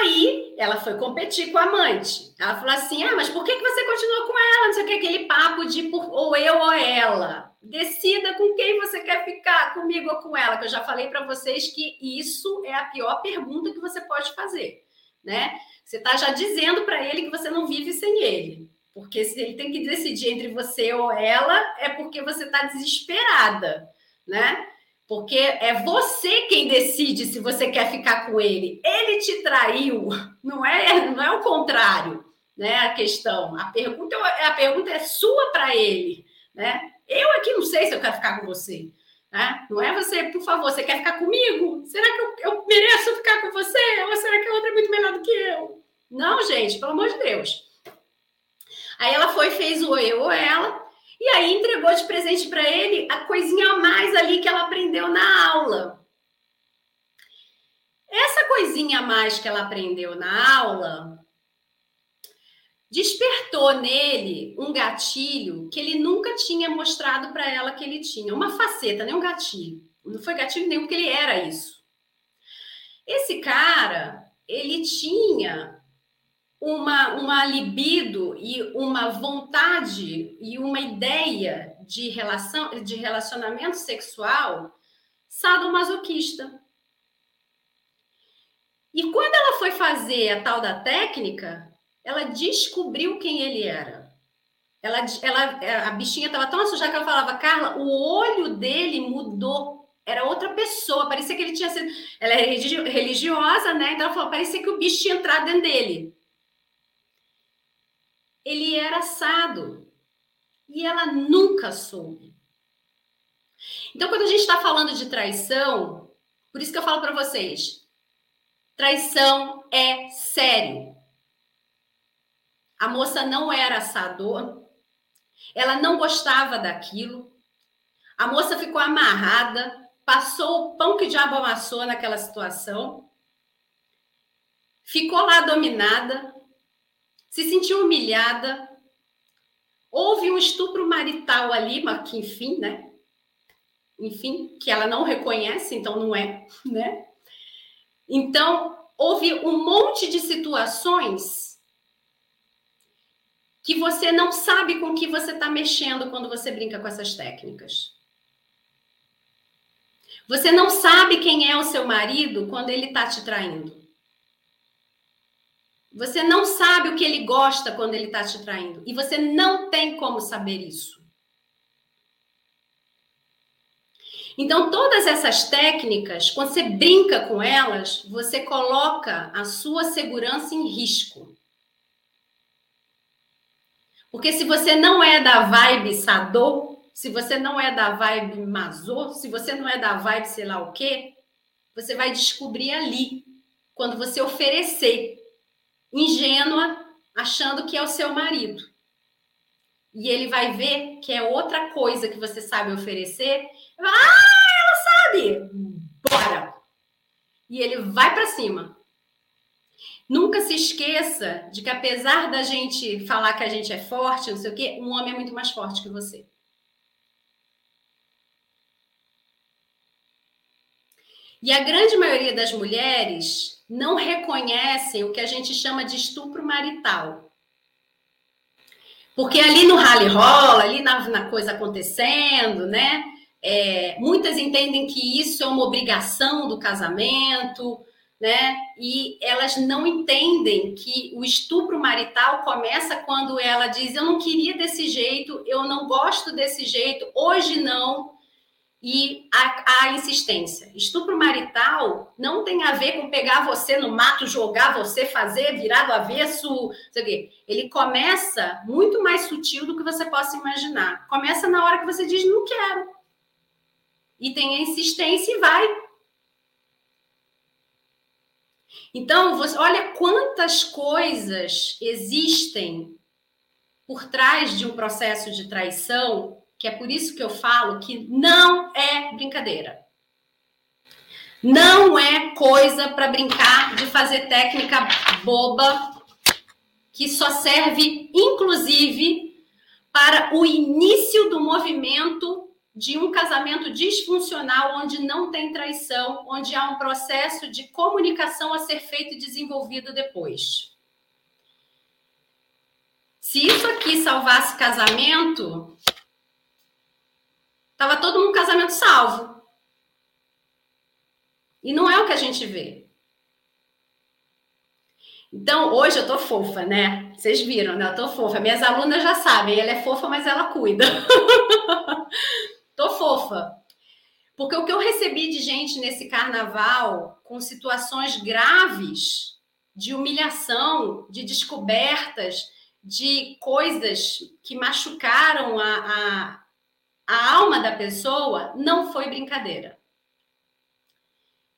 Aí ela foi competir com a amante. Ela falou assim: Ah, mas por que, que você continuou com ela? Não sei o que, aquele papo de por, ou eu ou ela. Decida com quem você quer ficar, comigo ou com ela, que eu já falei para vocês que isso é a pior pergunta que você pode fazer né? Você está já dizendo para ele que você não vive sem ele. Porque se ele tem que decidir entre você ou ela, é porque você está desesperada, né? Porque é você quem decide se você quer ficar com ele. Ele te traiu, não é, não é o contrário, né? A questão, a pergunta, a pergunta é sua para ele, né? Eu aqui não sei se eu quero ficar com você. Né? Não é você, por favor, você quer ficar comigo? Será que eu, eu mereço ficar com você? Ou será que a outra é muito melhor do que eu? Não, gente, pelo amor de Deus. Aí ela foi, fez o eu ou ela, e aí entregou de presente para ele a coisinha a mais ali que ela aprendeu na aula. Essa coisinha a mais que ela aprendeu na aula despertou nele um gatilho que ele nunca tinha mostrado para ela que ele tinha, uma faceta, nem um gatilho. Não foi gatilho nenhum, porque ele era isso. Esse cara, ele tinha uma, uma libido e uma vontade e uma ideia de relação de relacionamento sexual sadomasoquista. E quando ela foi fazer a tal da técnica, ela descobriu quem ele era. Ela, ela, a bichinha estava tão assustada que ela falava, Carla, o olho dele mudou. Era outra pessoa, parecia que ele tinha sido. Ela é religiosa, né? Então ela falou, parecia que o bicho tinha entrado dentro dele. Ele era assado. E ela nunca soube. Então, quando a gente está falando de traição, por isso que eu falo para vocês, traição é sério. A moça não era assador, ela não gostava daquilo, a moça ficou amarrada, passou o pão que o diabo amassou naquela situação, ficou lá dominada, se sentiu humilhada, houve um estupro marital ali, mas que enfim, né? Enfim, que ela não reconhece, então não é, né? Então, houve um monte de situações que você não sabe com que você está mexendo quando você brinca com essas técnicas. Você não sabe quem é o seu marido quando ele está te traindo. Você não sabe o que ele gosta quando ele está te traindo. E você não tem como saber isso. Então, todas essas técnicas, quando você brinca com elas, você coloca a sua segurança em risco. Porque se você não é da vibe sadô, se você não é da vibe mazô, se você não é da vibe sei lá o quê, você vai descobrir ali, quando você oferecer, ingênua, achando que é o seu marido. E ele vai ver que é outra coisa que você sabe oferecer. Ah, sabe? Bora! E ele vai para cima. Nunca se esqueça de que, apesar da gente falar que a gente é forte, não sei o quê, um homem é muito mais forte que você. E a grande maioria das mulheres não reconhecem o que a gente chama de estupro marital. Porque ali no rally rola, ali na, na coisa acontecendo, né? É, muitas entendem que isso é uma obrigação do casamento, né? E elas não entendem que o estupro marital começa quando ela diz: Eu não queria desse jeito, eu não gosto desse jeito, hoje não. E a, a insistência. Estupro marital não tem a ver com pegar você no mato, jogar você, fazer, virar do avesso, sei o quê. Ele começa muito mais sutil do que você possa imaginar. Começa na hora que você diz: Não quero e tem a insistência e vai. Então, você, olha quantas coisas existem por trás de um processo de traição, que é por isso que eu falo que não é brincadeira. Não é coisa para brincar de fazer técnica boba que só serve, inclusive, para o início do movimento de um casamento disfuncional onde não tem traição, onde há um processo de comunicação a ser feito e desenvolvido depois. Se isso aqui salvasse casamento, tava todo mundo casamento salvo. E não é o que a gente vê. Então, hoje eu tô fofa, né? Vocês viram, né? Eu tô fofa. Minhas alunas já sabem, ela é fofa, mas ela cuida. Tô fofa. Porque o que eu recebi de gente nesse carnaval com situações graves de humilhação, de descobertas, de coisas que machucaram a, a, a alma da pessoa, não foi brincadeira.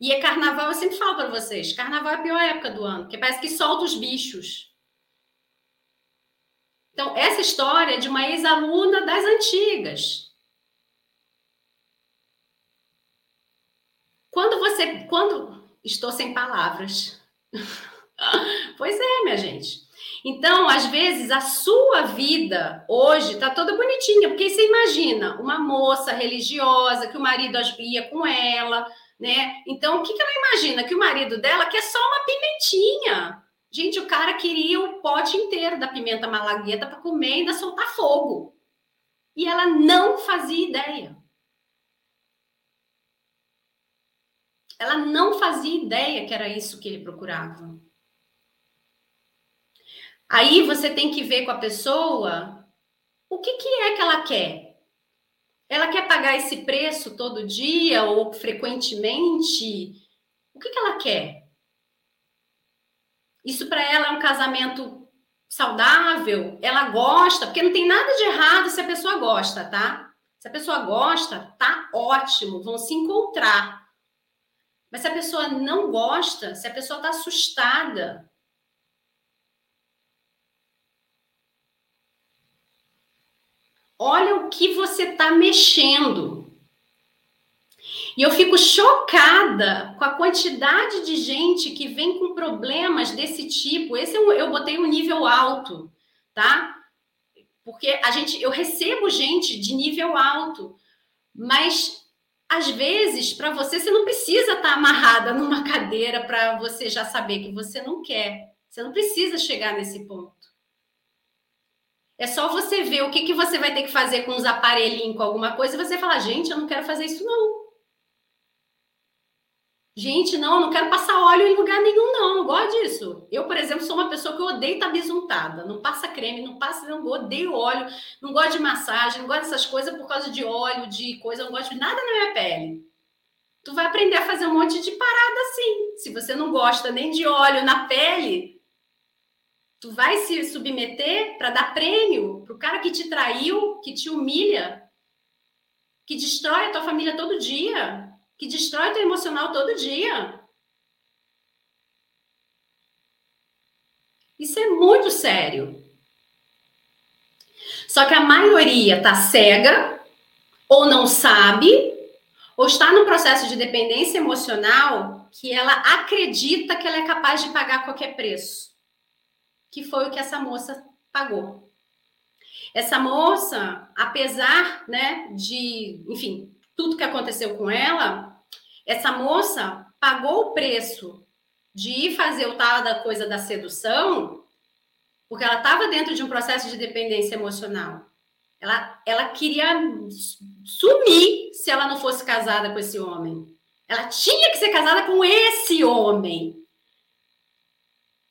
E é carnaval, eu sempre falo para vocês: carnaval é a pior época do ano, porque parece que solta os bichos. Então, essa história é de uma ex-aluna das antigas, Quando você. Quando. Estou sem palavras. pois é, minha gente. Então, às vezes, a sua vida hoje está toda bonitinha, porque você imagina uma moça religiosa que o marido ia com ela, né? Então, o que, que ela imagina? Que o marido dela quer só uma pimentinha. Gente, o cara queria o pote inteiro da pimenta malagueta para comer e ainda soltar fogo. E ela não fazia ideia. Ela não fazia ideia que era isso que ele procurava. Aí você tem que ver com a pessoa o que, que é que ela quer. Ela quer pagar esse preço todo dia ou frequentemente? O que, que ela quer? Isso para ela é um casamento saudável? Ela gosta? Porque não tem nada de errado se a pessoa gosta, tá? Se a pessoa gosta, tá ótimo, vão se encontrar. Mas se a pessoa não gosta, se a pessoa está assustada, olha o que você está mexendo. E eu fico chocada com a quantidade de gente que vem com problemas desse tipo. Esse eu, eu botei um nível alto, tá? Porque a gente, eu recebo gente de nível alto, mas às vezes para você você não precisa estar tá amarrada numa cadeira para você já saber que você não quer. Você não precisa chegar nesse ponto. É só você ver o que, que você vai ter que fazer com os aparelhinhos, com alguma coisa, e você falar, gente, eu não quero fazer isso, não. Gente, não, eu não quero passar óleo em lugar nenhum, não. Não gosto disso. Eu, por exemplo, sou uma pessoa que odeio estar bisuntada. Não passa creme, não passa, não odeio óleo, não gosto de massagem, não gosto dessas coisas por causa de óleo, de coisa, não gosto de nada na minha pele. Tu vai aprender a fazer um monte de parada assim. Se você não gosta nem de óleo na pele, Tu vai se submeter para dar prêmio para o cara que te traiu, que te humilha, que destrói a tua família todo dia, que destrói teu emocional todo dia. Isso é muito sério. Só que a maioria tá cega, ou não sabe, ou está no processo de dependência emocional que ela acredita que ela é capaz de pagar qualquer preço que foi o que essa moça pagou. Essa moça, apesar, né, de, enfim, tudo que aconteceu com ela, essa moça pagou o preço de ir fazer o tal da coisa da sedução, porque ela estava dentro de um processo de dependência emocional. Ela, ela queria sumir se ela não fosse casada com esse homem. Ela tinha que ser casada com esse homem.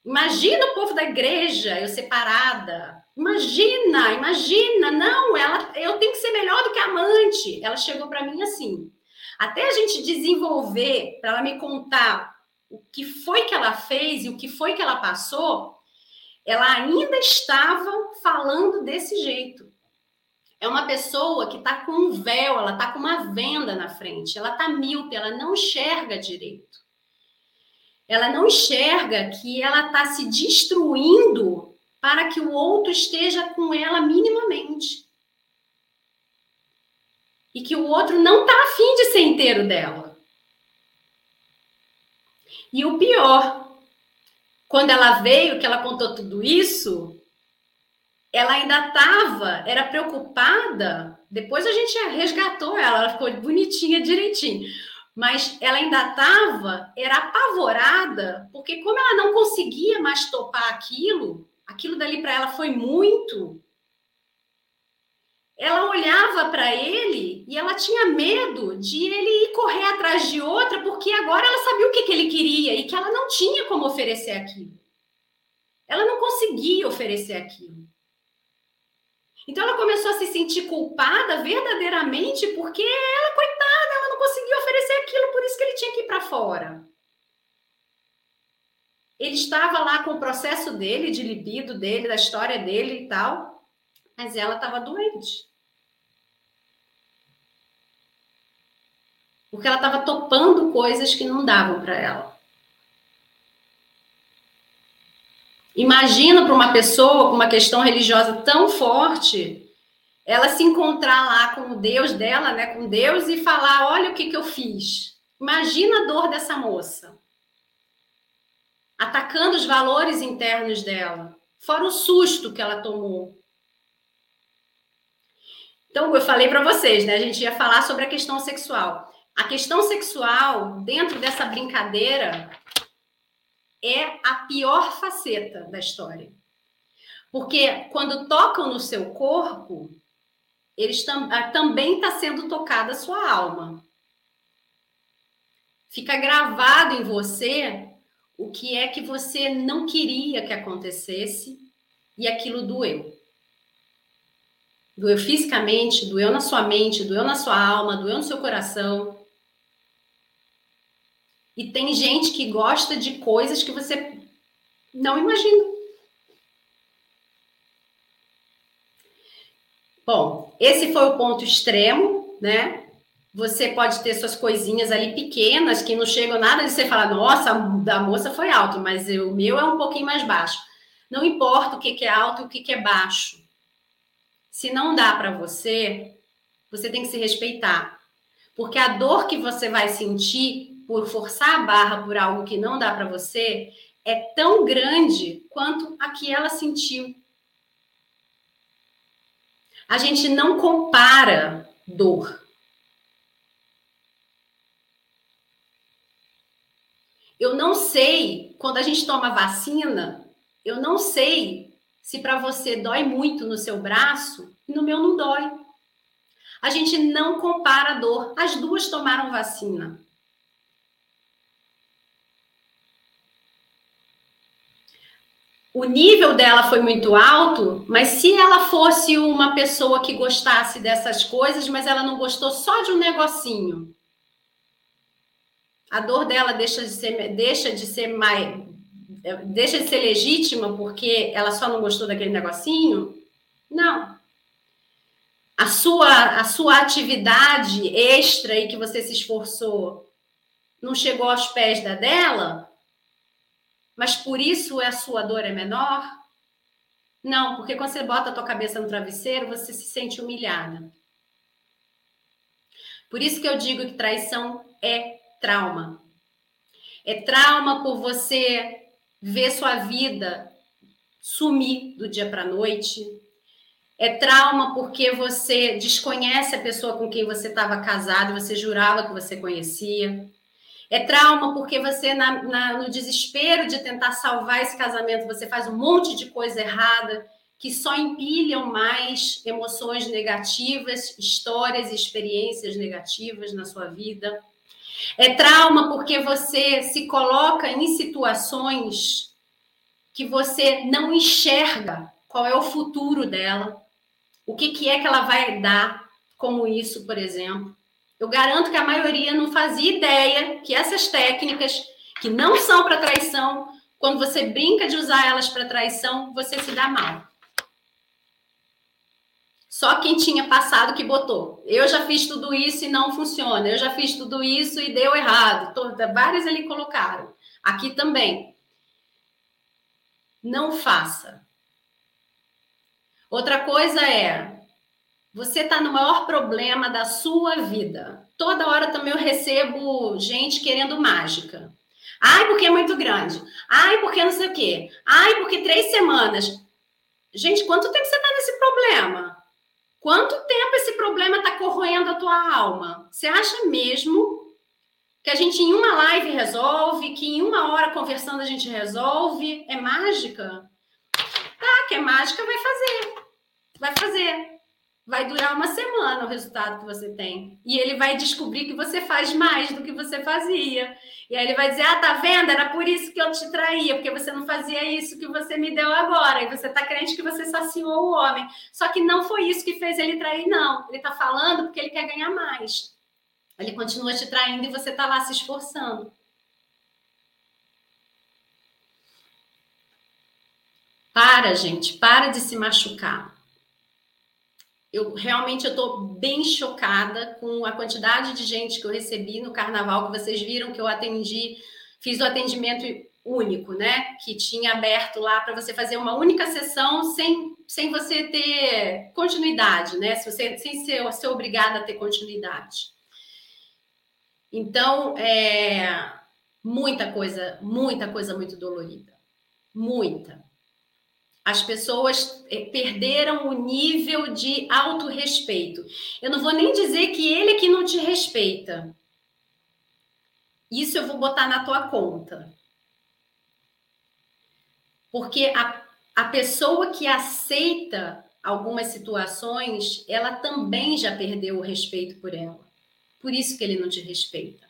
Imagina o povo da igreja, eu separada. Imagina, imagina. Não, ela, eu tenho que ser melhor do que amante. Ela chegou para mim assim. Até a gente desenvolver, para ela me contar o que foi que ela fez e o que foi que ela passou, ela ainda estava falando desse jeito. É uma pessoa que está com um véu, ela está com uma venda na frente, ela está míope, ela não enxerga direito ela não enxerga que ela está se destruindo para que o outro esteja com ela minimamente. E que o outro não está afim de ser inteiro dela. E o pior, quando ela veio, que ela contou tudo isso, ela ainda estava, era preocupada. Depois a gente resgatou ela, ela ficou bonitinha, direitinho mas ela ainda estava, era apavorada, porque como ela não conseguia mais topar aquilo, aquilo dali para ela foi muito. Ela olhava para ele e ela tinha medo de ele ir correr atrás de outra, porque agora ela sabia o que, que ele queria e que ela não tinha como oferecer aquilo. Ela não conseguia oferecer aquilo. Então ela começou a se sentir culpada verdadeiramente porque ela, coitada, ela não conseguia oferecer aquilo, por isso que ele tinha que ir para fora. Ele estava lá com o processo dele, de libido dele, da história dele e tal, mas ela estava doente. Porque ela estava topando coisas que não davam para ela. Imagina para uma pessoa com uma questão religiosa tão forte, ela se encontrar lá com o Deus dela, né, com Deus e falar: "Olha o que que eu fiz". Imagina a dor dessa moça. Atacando os valores internos dela, fora o susto que ela tomou. Então, eu falei para vocês, né? A gente ia falar sobre a questão sexual. A questão sexual, dentro dessa brincadeira, é a pior faceta da história. Porque quando tocam no seu corpo, eles tam, também está sendo tocada a sua alma. fica gravado em você o que é que você não queria que acontecesse e aquilo doeu. Doeu fisicamente, doeu na sua mente, doeu na sua alma, doeu no seu coração. E tem gente que gosta de coisas que você não imagina. Bom, esse foi o ponto extremo, né? Você pode ter suas coisinhas ali pequenas que não chegam nada de você falar, nossa, da moça foi alto, mas o meu é um pouquinho mais baixo. Não importa o que é alto e o que é baixo. Se não dá para você, você tem que se respeitar. Porque a dor que você vai sentir por forçar a barra por algo que não dá para você é tão grande quanto a que ela sentiu. A gente não compara dor. Eu não sei, quando a gente toma vacina, eu não sei se para você dói muito no seu braço e no meu não dói. A gente não compara dor. As duas tomaram vacina. O nível dela foi muito alto, mas se ela fosse uma pessoa que gostasse dessas coisas, mas ela não gostou só de um negocinho, a dor dela deixa de ser, deixa de ser mais, deixa de ser legítima porque ela só não gostou daquele negocinho? Não. A sua, a sua atividade extra e que você se esforçou não chegou aos pés da dela, mas por isso a sua dor é menor? Não, porque quando você bota a tua cabeça no travesseiro, você se sente humilhada. Por isso que eu digo que traição é trauma. É trauma por você ver sua vida sumir do dia para a noite. É trauma porque você desconhece a pessoa com quem você estava casado, você jurava que você conhecia. É trauma porque você, na, na, no desespero de tentar salvar esse casamento, você faz um monte de coisa errada que só empilham mais emoções negativas, histórias e experiências negativas na sua vida. É trauma porque você se coloca em situações que você não enxerga qual é o futuro dela, o que, que é que ela vai dar, como isso, por exemplo. Eu garanto que a maioria não fazia ideia que essas técnicas, que não são para traição, quando você brinca de usar elas para traição, você se dá mal. Só quem tinha passado que botou. Eu já fiz tudo isso e não funciona. Eu já fiz tudo isso e deu errado. Várias ali colocaram. Aqui também. Não faça. Outra coisa é, você está no maior problema da sua vida. Toda hora também eu recebo gente querendo mágica. Ai, porque é muito grande. Ai, porque não sei o quê. Ai, porque três semanas. Gente, quanto tempo você está nesse problema? Quanto tempo esse problema está corroendo a tua alma? Você acha mesmo que a gente em uma live resolve, que em uma hora conversando a gente resolve? É mágica? Tá, que é mágica, vai fazer. Vai fazer vai durar uma semana o resultado que você tem. E ele vai descobrir que você faz mais do que você fazia. E aí ele vai dizer: Ah, tá vendo? Era por isso que eu te traía, porque você não fazia isso que você me deu agora. E você tá crente que você saciou o homem. Só que não foi isso que fez ele trair, não. Ele tá falando porque ele quer ganhar mais. Ele continua te traindo e você tá lá se esforçando. Para, gente, para de se machucar eu realmente estou bem chocada com a quantidade de gente que eu recebi no carnaval, que vocês viram que eu atendi, fiz o atendimento único, né? Que tinha aberto lá para você fazer uma única sessão sem, sem você ter continuidade, né? Se você, sem ser, ser obrigada a ter continuidade. Então, é muita coisa, muita coisa muito dolorida. Muita. As pessoas eh, perderam o nível de autorrespeito. Eu não vou nem dizer que ele é que não te respeita. Isso eu vou botar na tua conta. Porque a, a pessoa que aceita algumas situações, ela também já perdeu o respeito por ela. Por isso que ele não te respeita.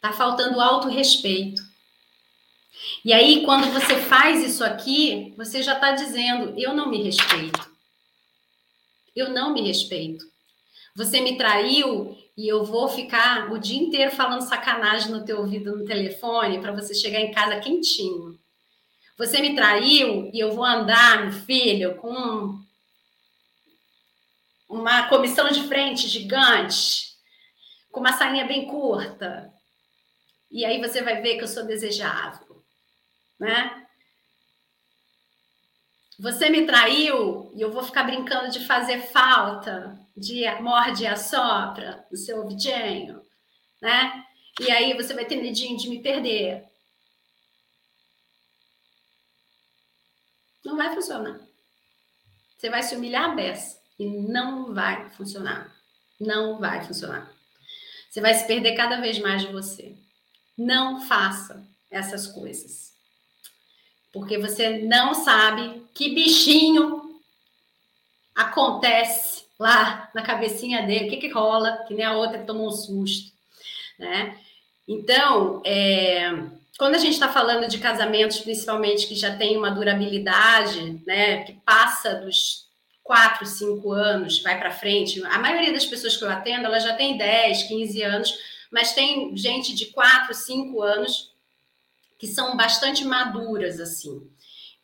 Tá faltando autorrespeito. E aí, quando você faz isso aqui, você já está dizendo: eu não me respeito. Eu não me respeito. Você me traiu e eu vou ficar o dia inteiro falando sacanagem no teu ouvido no telefone para você chegar em casa quentinho. Você me traiu e eu vou andar, meu filho, com uma comissão de frente gigante, com uma sainha bem curta. E aí você vai ver que eu sou desejável, né? Você me traiu e eu vou ficar brincando de fazer falta, de morde e assopra no seu ouvidinho, né? E aí você vai ter medinho de me perder. Não vai funcionar. Você vai se humilhar a beça e não vai funcionar. Não vai funcionar. Você vai se perder cada vez mais de você. Não faça essas coisas. Porque você não sabe que bichinho acontece lá na cabecinha dele, o que, que rola, que nem a outra que tomou um susto, né? Então, é, quando a gente está falando de casamentos, principalmente que já tem uma durabilidade, né, que passa dos 4, 5 anos, vai para frente, a maioria das pessoas que eu atendo, ela já tem 10, 15 anos, mas tem gente de 4, 5 anos que são bastante maduras, assim.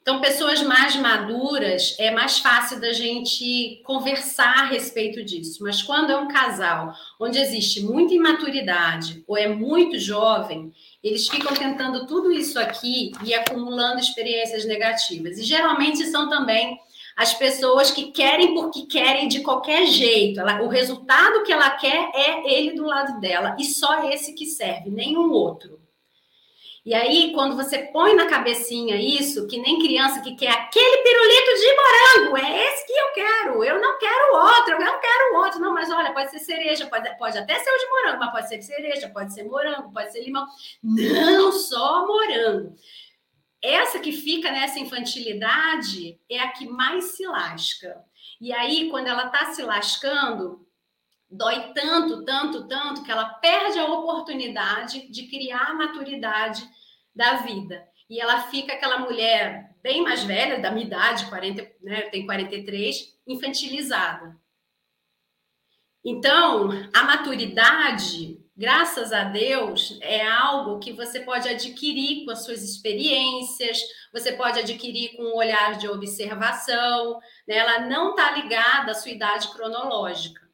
Então, pessoas mais maduras, é mais fácil da gente conversar a respeito disso. Mas quando é um casal onde existe muita imaturidade ou é muito jovem, eles ficam tentando tudo isso aqui e acumulando experiências negativas. E geralmente são também as pessoas que querem porque querem de qualquer jeito. Ela, o resultado que ela quer é ele do lado dela e só esse que serve, nenhum outro. E aí, quando você põe na cabecinha isso, que nem criança que quer aquele pirulito de morango, é esse que eu quero, eu não quero outro, eu não quero outro. Não, mas olha, pode ser cereja, pode, pode até ser o de morango, mas pode ser cereja, pode ser morango, pode ser limão. Não só morango. Essa que fica nessa infantilidade é a que mais se lasca. E aí, quando ela está se lascando, dói tanto, tanto, tanto, que ela perde a oportunidade de criar a maturidade da vida. E ela fica aquela mulher bem mais velha, da minha idade, 40, né, tem 43, infantilizada. Então, a maturidade, graças a Deus, é algo que você pode adquirir com as suas experiências, você pode adquirir com um olhar de observação, né? ela não está ligada à sua idade cronológica.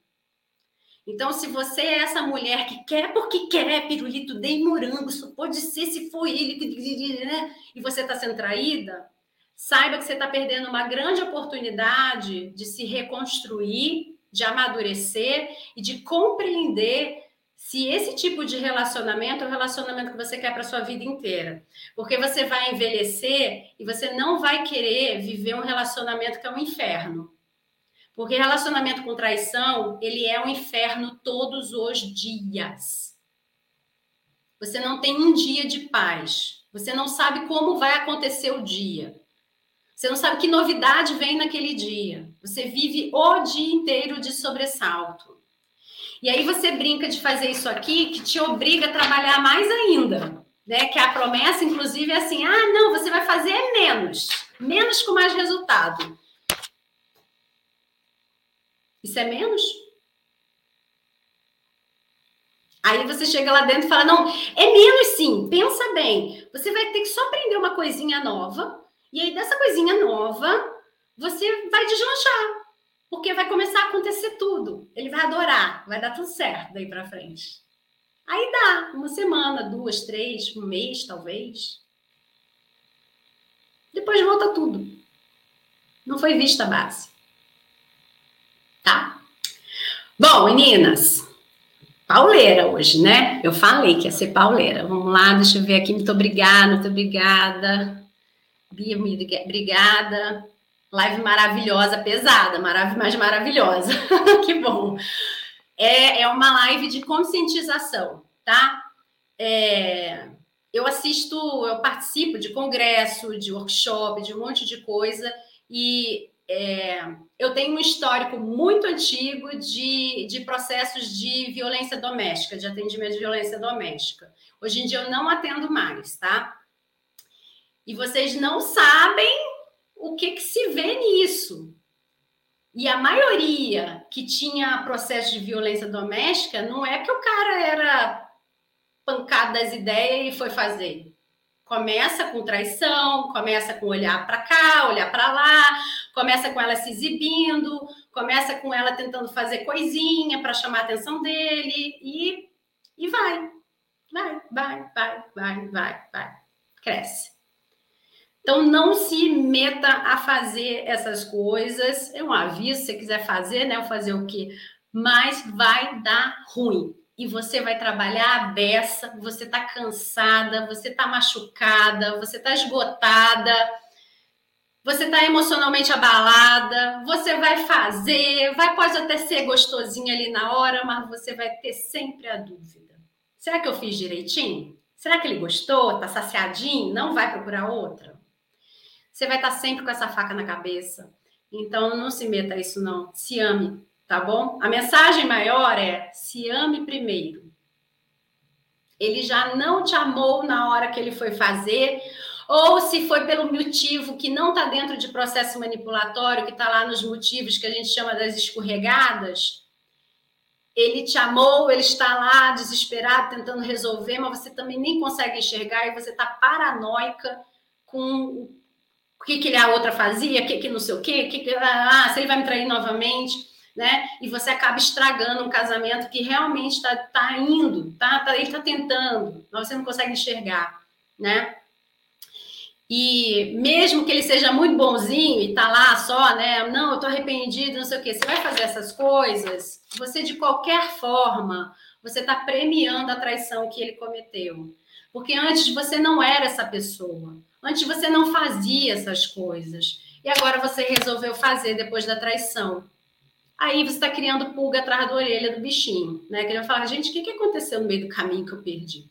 Então, se você é essa mulher que quer porque quer pirulito de morango, só pode ser se for ele, né? E você está sendo traída, saiba que você está perdendo uma grande oportunidade de se reconstruir, de amadurecer e de compreender se esse tipo de relacionamento é o relacionamento que você quer para sua vida inteira. Porque você vai envelhecer e você não vai querer viver um relacionamento que é um inferno. Porque relacionamento com traição, ele é um inferno todos os dias. Você não tem um dia de paz. Você não sabe como vai acontecer o dia. Você não sabe que novidade vem naquele dia. Você vive o dia inteiro de sobressalto. E aí você brinca de fazer isso aqui, que te obriga a trabalhar mais ainda. Né? Que a promessa, inclusive, é assim: ah, não, você vai fazer menos. Menos com mais resultado. Isso é menos? Aí você chega lá dentro e fala: não, é menos sim, pensa bem. Você vai ter que só aprender uma coisinha nova, e aí dessa coisinha nova, você vai deslanchar. Porque vai começar a acontecer tudo. Ele vai adorar, vai dar tudo certo daí para frente. Aí dá, uma semana, duas, três, um mês, talvez. Depois volta tudo. Não foi vista a base tá? Bom, meninas, pauleira hoje, né? Eu falei que ia ser pauleira. Vamos lá, deixa eu ver aqui. Muito obrigada, muito obrigada. Bia, obrigada. Live maravilhosa, pesada, marav mas maravilhosa. que bom. É, é uma live de conscientização, tá? É, eu assisto, eu participo de congresso, de workshop, de um monte de coisa, e é, eu tenho um histórico muito antigo de, de processos de violência doméstica, de atendimento de violência doméstica. Hoje em dia eu não atendo mais, tá? E vocês não sabem o que, que se vê nisso. E a maioria que tinha processo de violência doméstica não é que o cara era pancado das ideias e foi fazer. Começa com traição, começa com olhar para cá, olhar para lá, começa com ela se exibindo, começa com ela tentando fazer coisinha para chamar a atenção dele e, e vai. Vai, vai, vai, vai, vai, vai. Cresce. Então, não se meta a fazer essas coisas. É um aviso, se você quiser fazer, né? Fazer o quê? Mas vai dar ruim. E você vai trabalhar a beça, você tá cansada, você tá machucada, você tá esgotada, você tá emocionalmente abalada, você vai fazer, vai pode até ser gostosinha ali na hora, mas você vai ter sempre a dúvida. Será que eu fiz direitinho? Será que ele gostou? Tá saciadinho? Não vai procurar outra? você vai estar sempre com essa faca na cabeça. Então, não se meta a isso, não. Se ame, tá bom? A mensagem maior é: se ame primeiro. Ele já não te amou na hora que ele foi fazer, ou se foi pelo motivo que não está dentro de processo manipulatório, que está lá nos motivos que a gente chama das escorregadas. Ele te amou, ele está lá desesperado, tentando resolver, mas você também nem consegue enxergar e você está paranoica com o que, que a outra fazia, o que, que não sei o quê, que, que, ah, se ele vai me trair novamente, né? E você acaba estragando um casamento que realmente está tá indo, tá, tá ele está tentando, mas você não consegue enxergar, né? E mesmo que ele seja muito bonzinho e tá lá só, né? Não, eu tô arrependido, não sei o quê. Você vai fazer essas coisas, você de qualquer forma, você está premiando a traição que ele cometeu. Porque antes você não era essa pessoa. Antes você não fazia essas coisas. E agora você resolveu fazer depois da traição. Aí você está criando pulga atrás da orelha do bichinho, né? Querendo falar, gente, o que, que aconteceu no meio do caminho que eu perdi?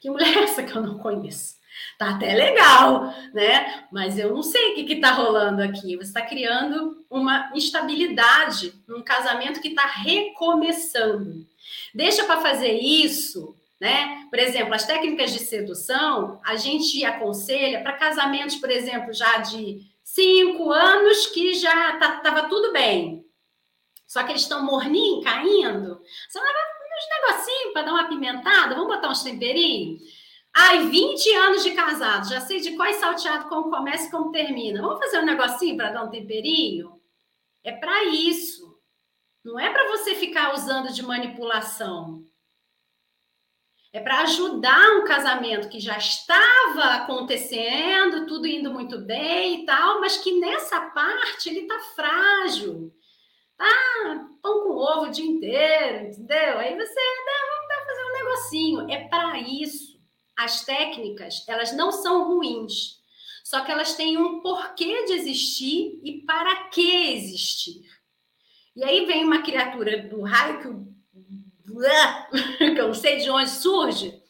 Que mulher é essa que eu não conheço? Tá até legal, né? Mas eu não sei o que está rolando aqui. Você está criando uma instabilidade num casamento que está recomeçando. Deixa para fazer isso né? Por exemplo, as técnicas de sedução, a gente aconselha para casamentos, por exemplo, já de cinco anos que já estava tá, tudo bem. Só que eles estão morninhos, caindo. Você vai uns negocinhos para dar uma pimentada, vamos botar uns temperinhos? Ai, 20 anos de casado, já sei de qual é salteado como começa e como termina. Vamos fazer um negocinho para dar um temperinho? É para isso. Não é para você ficar usando de manipulação. É para ajudar um casamento que já estava acontecendo, tudo indo muito bem e tal, mas que nessa parte ele tá frágil. Ah, pão com ovo o dia inteiro, entendeu? Aí você, dá, vamos fazer um negocinho. É para isso. As técnicas, elas não são ruins, só que elas têm um porquê de existir e para que existir. E aí vem uma criatura do raio que que eu não sei de onde surge,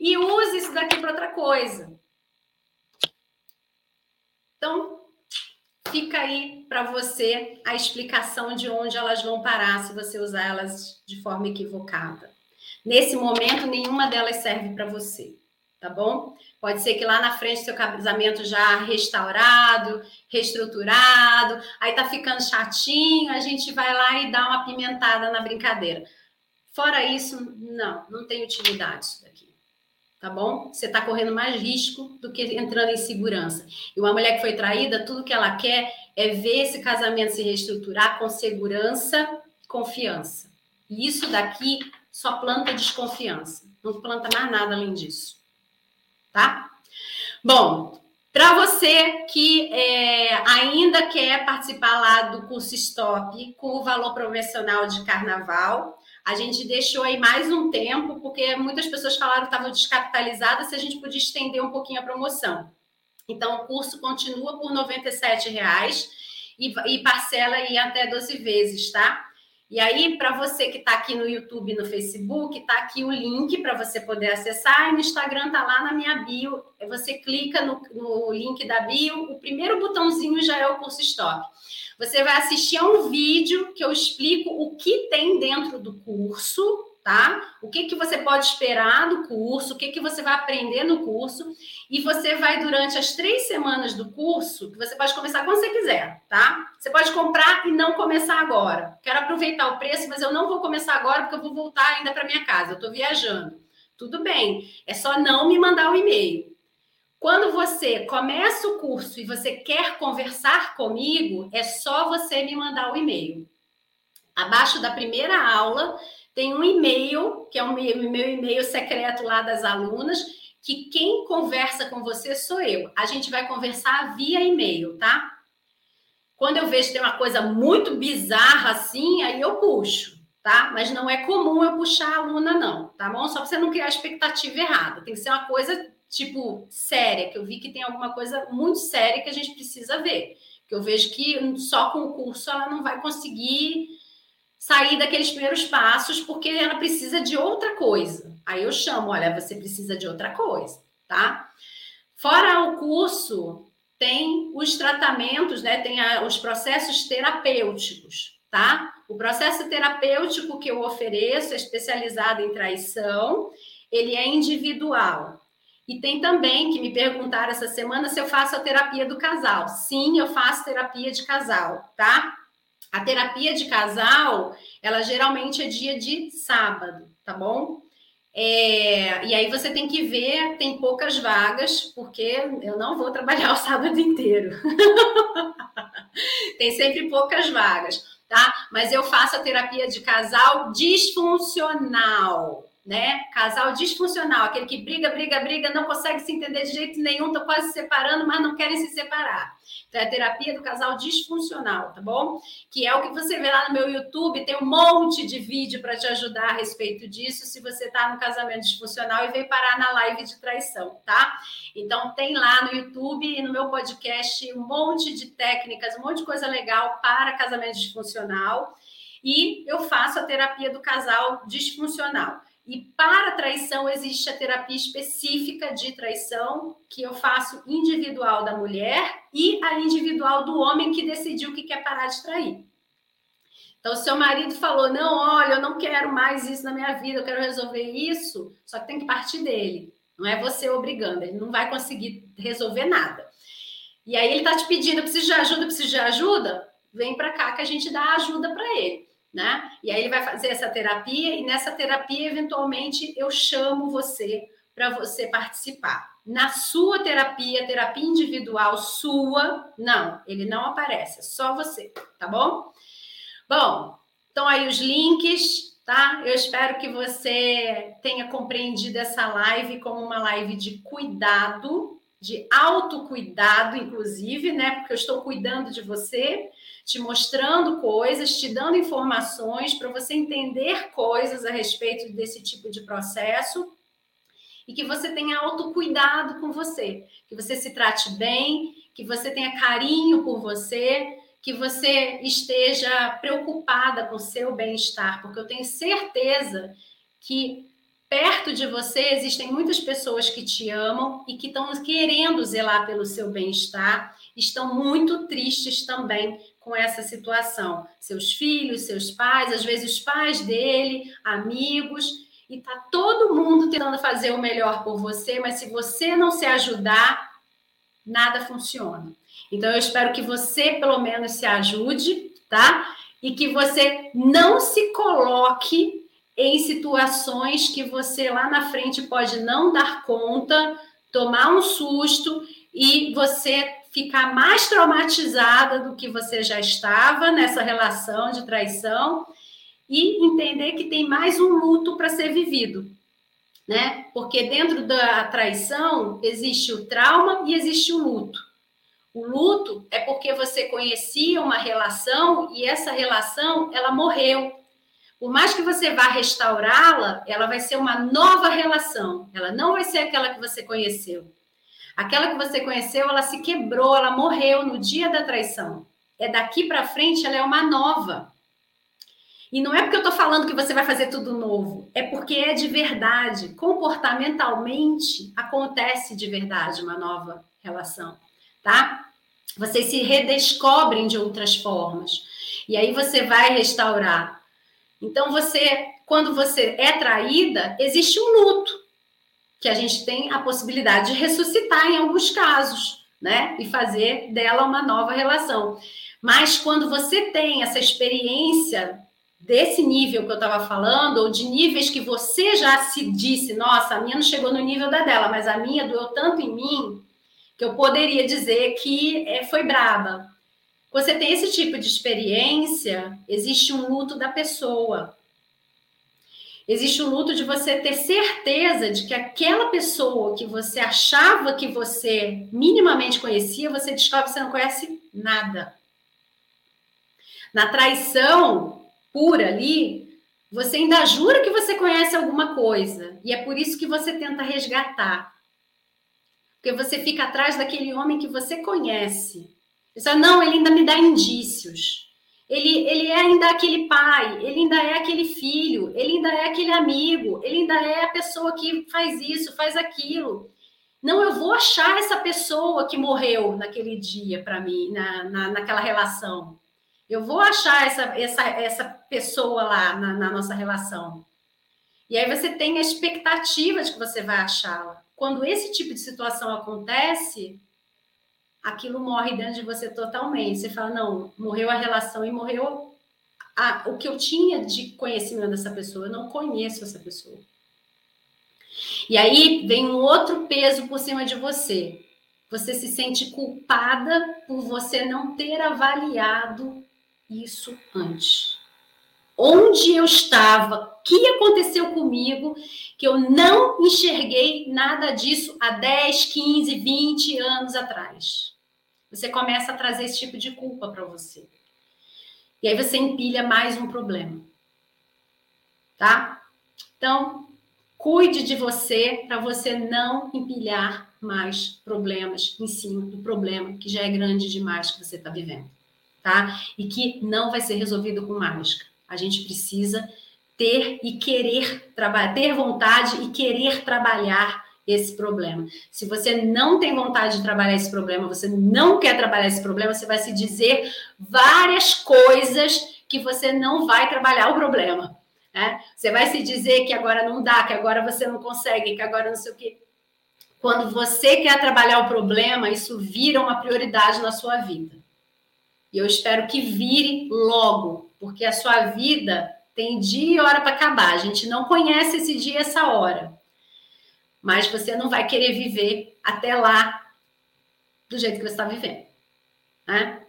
e use isso daqui para outra coisa. Então, fica aí para você a explicação de onde elas vão parar se você usar elas de forma equivocada. Nesse momento, nenhuma delas serve para você, tá bom? Pode ser que lá na frente seu casamento já restaurado, reestruturado, aí tá ficando chatinho, a gente vai lá e dá uma pimentada na brincadeira. Fora isso, não, não tem utilidade isso daqui. Tá bom? Você está correndo mais risco do que entrando em segurança. E uma mulher que foi traída, tudo que ela quer é ver esse casamento se reestruturar com segurança, confiança. E isso daqui só planta desconfiança. Não planta mais nada além disso. Tá? Bom, para você que é, ainda quer participar lá do curso Stop com o valor promocional de carnaval, a gente deixou aí mais um tempo, porque muitas pessoas falaram que estavam descapitalizadas, se a gente podia estender um pouquinho a promoção. Então, o curso continua por R$ 97,00 e, e parcela aí até 12 vezes, tá? E aí, para você que está aqui no YouTube, no Facebook, está aqui o link para você poder acessar. E no Instagram está lá na minha bio. Você clica no, no, link da bio, o primeiro botãozinho já é o curso Stop. Você vai assistir a um vídeo que eu explico o que tem dentro do curso, tá? O que, que você pode esperar do curso, o que, que você vai aprender no curso, e você vai, durante as três semanas do curso, que você pode começar quando você quiser, tá? Você pode comprar e não começar agora. Quero aproveitar o preço, mas eu não vou começar agora porque eu vou voltar ainda para minha casa, eu estou viajando. Tudo bem, é só não me mandar o um e-mail. Quando você começa o curso e você quer conversar comigo, é só você me mandar o um e-mail. Abaixo da primeira aula, tem um e-mail, que é o meu, e-mail secreto lá das alunas, que quem conversa com você sou eu. A gente vai conversar via e-mail, tá? Quando eu vejo que tem uma coisa muito bizarra assim, aí eu puxo, tá? Mas não é comum eu puxar a aluna, não, tá bom? Só para você não criar expectativa errada. Tem que ser uma coisa, tipo, séria, que eu vi que tem alguma coisa muito séria que a gente precisa ver. Que eu vejo que só com o curso ela não vai conseguir sair daqueles primeiros passos, porque ela precisa de outra coisa. Aí eu chamo, olha, você precisa de outra coisa, tá? Fora o curso, tem os tratamentos, né? Tem a, os processos terapêuticos, tá? O processo terapêutico que eu ofereço é especializado em traição, ele é individual. E tem também que me perguntaram essa semana se eu faço a terapia do casal. Sim, eu faço terapia de casal, tá? A terapia de casal, ela geralmente é dia de sábado, tá bom? É, e aí você tem que ver, tem poucas vagas, porque eu não vou trabalhar o sábado inteiro. tem sempre poucas vagas, tá? Mas eu faço a terapia de casal disfuncional né? Casal disfuncional, aquele que briga, briga, briga, não consegue se entender de jeito nenhum, tá quase se separando, mas não querem se separar. Então, é a terapia do casal disfuncional, tá bom? Que é o que você vê lá no meu YouTube, tem um monte de vídeo para te ajudar a respeito disso, se você tá no casamento disfuncional e veio parar na live de traição, tá? Então, tem lá no YouTube e no meu podcast um monte de técnicas, um monte de coisa legal para casamento disfuncional. E eu faço a terapia do casal disfuncional. E para traição existe a terapia específica de traição, que eu faço individual da mulher e a individual do homem que decidiu que quer parar de trair. Então, seu marido falou: Não, olha, eu não quero mais isso na minha vida, eu quero resolver isso, só que tem que partir dele. Não é você obrigando, ele não vai conseguir resolver nada. E aí ele está te pedindo: eu preciso de ajuda, eu preciso de ajuda. Vem para cá que a gente dá ajuda para ele né? E aí ele vai fazer essa terapia e nessa terapia eventualmente eu chamo você para você participar. Na sua terapia, terapia individual sua, não, ele não aparece, é só você, tá bom? Bom, então aí os links, tá? Eu espero que você tenha compreendido essa live como uma live de cuidado, de autocuidado, inclusive, né? Porque eu estou cuidando de você te mostrando coisas, te dando informações para você entender coisas a respeito desse tipo de processo e que você tenha autocuidado com você, que você se trate bem, que você tenha carinho por você, que você esteja preocupada com o seu bem-estar, porque eu tenho certeza que perto de você existem muitas pessoas que te amam e que estão querendo zelar pelo seu bem-estar, estão muito tristes também com essa situação. Seus filhos, seus pais, às vezes os pais dele, amigos, e tá todo mundo tentando fazer o melhor por você, mas se você não se ajudar, nada funciona. Então eu espero que você pelo menos se ajude, tá? E que você não se coloque em situações que você lá na frente pode não dar conta, tomar um susto e você ficar mais traumatizada do que você já estava nessa relação de traição e entender que tem mais um luto para ser vivido, né? Porque dentro da traição existe o trauma e existe o luto. O luto é porque você conhecia uma relação e essa relação ela morreu. Por mais que você vá restaurá-la, ela vai ser uma nova relação. Ela não vai ser aquela que você conheceu. Aquela que você conheceu, ela se quebrou, ela morreu no dia da traição. É daqui para frente, ela é uma nova. E não é porque eu estou falando que você vai fazer tudo novo, é porque é de verdade. Comportamentalmente acontece de verdade uma nova relação, tá? Vocês se redescobrem de outras formas. E aí você vai restaurar. Então você, quando você é traída, existe um luto que a gente tem a possibilidade de ressuscitar em alguns casos, né? E fazer dela uma nova relação. Mas quando você tem essa experiência desse nível que eu estava falando, ou de níveis que você já se disse, nossa, a minha não chegou no nível da dela, mas a minha doeu tanto em mim que eu poderia dizer que é, foi braba. Você tem esse tipo de experiência, existe um luto da pessoa. Existe um luto de você ter certeza de que aquela pessoa que você achava que você minimamente conhecia, você descobre que você não conhece nada. Na traição, pura ali, você ainda jura que você conhece alguma coisa. E é por isso que você tenta resgatar. Porque você fica atrás daquele homem que você conhece. Você não, ele ainda me dá indícios. Ele, ele é ainda aquele pai, ele ainda é aquele filho, ele ainda é aquele amigo, ele ainda é a pessoa que faz isso, faz aquilo. Não, eu vou achar essa pessoa que morreu naquele dia para mim, na, na, naquela relação. Eu vou achar essa, essa, essa pessoa lá na, na nossa relação. E aí você tem a expectativa de que você vai achá-la. Quando esse tipo de situação acontece, aquilo morre dentro de você totalmente. Você fala, não, morreu a relação e morreu a, o que eu tinha de conhecimento dessa pessoa. Eu não conheço essa pessoa. E aí vem um outro peso por cima de você. Você se sente culpada por você não ter avaliado isso antes. Onde eu estava, o que aconteceu comigo, que eu não enxerguei nada disso há 10, 15, 20 anos atrás. Você começa a trazer esse tipo de culpa para você. E aí você empilha mais um problema. Tá? Então, cuide de você para você não empilhar mais problemas em cima do problema que já é grande demais que você está vivendo tá? E que não vai ser resolvido com mágica. A gente precisa ter e querer trabalhar, ter vontade e querer trabalhar esse problema. Se você não tem vontade de trabalhar esse problema, você não quer trabalhar esse problema, você vai se dizer várias coisas que você não vai trabalhar o problema. Né? Você vai se dizer que agora não dá, que agora você não consegue, que agora não sei o quê. Quando você quer trabalhar o problema, isso vira uma prioridade na sua vida. E eu espero que vire logo, porque a sua vida tem dia e hora para acabar. A gente não conhece esse dia e essa hora. Mas você não vai querer viver até lá do jeito que você está vivendo. Né?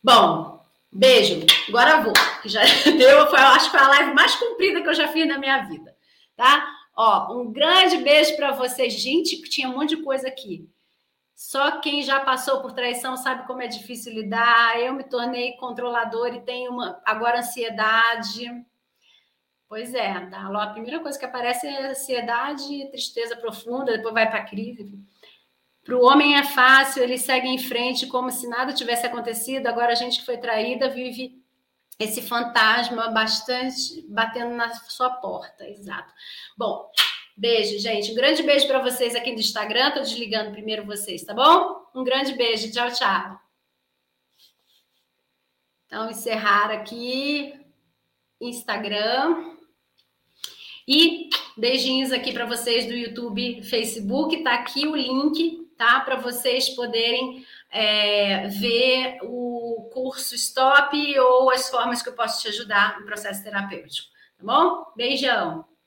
Bom, beijo. Agora vou. Já deu, foi, acho que foi a live mais comprida que eu já fiz na minha vida. Tá? Ó, um grande beijo para vocês. Gente, tinha um monte de coisa aqui. Só quem já passou por traição sabe como é difícil lidar. Eu me tornei controlador e tenho uma, agora ansiedade. Pois é, a primeira coisa que aparece é ansiedade, tristeza profunda, depois vai para a crise. Para o homem é fácil, ele segue em frente como se nada tivesse acontecido. Agora a gente que foi traída vive esse fantasma bastante batendo na sua porta. Exato. Bom, Beijo, gente. Um grande beijo para vocês aqui no Instagram. Tô desligando primeiro vocês, tá bom? Um grande beijo. Tchau, tchau. Então, encerrar aqui Instagram. E beijinhos aqui para vocês do YouTube, Facebook. Tá aqui o link, tá? Para vocês poderem é, ver o curso Stop ou as formas que eu posso te ajudar no processo terapêutico. Tá bom? Beijão.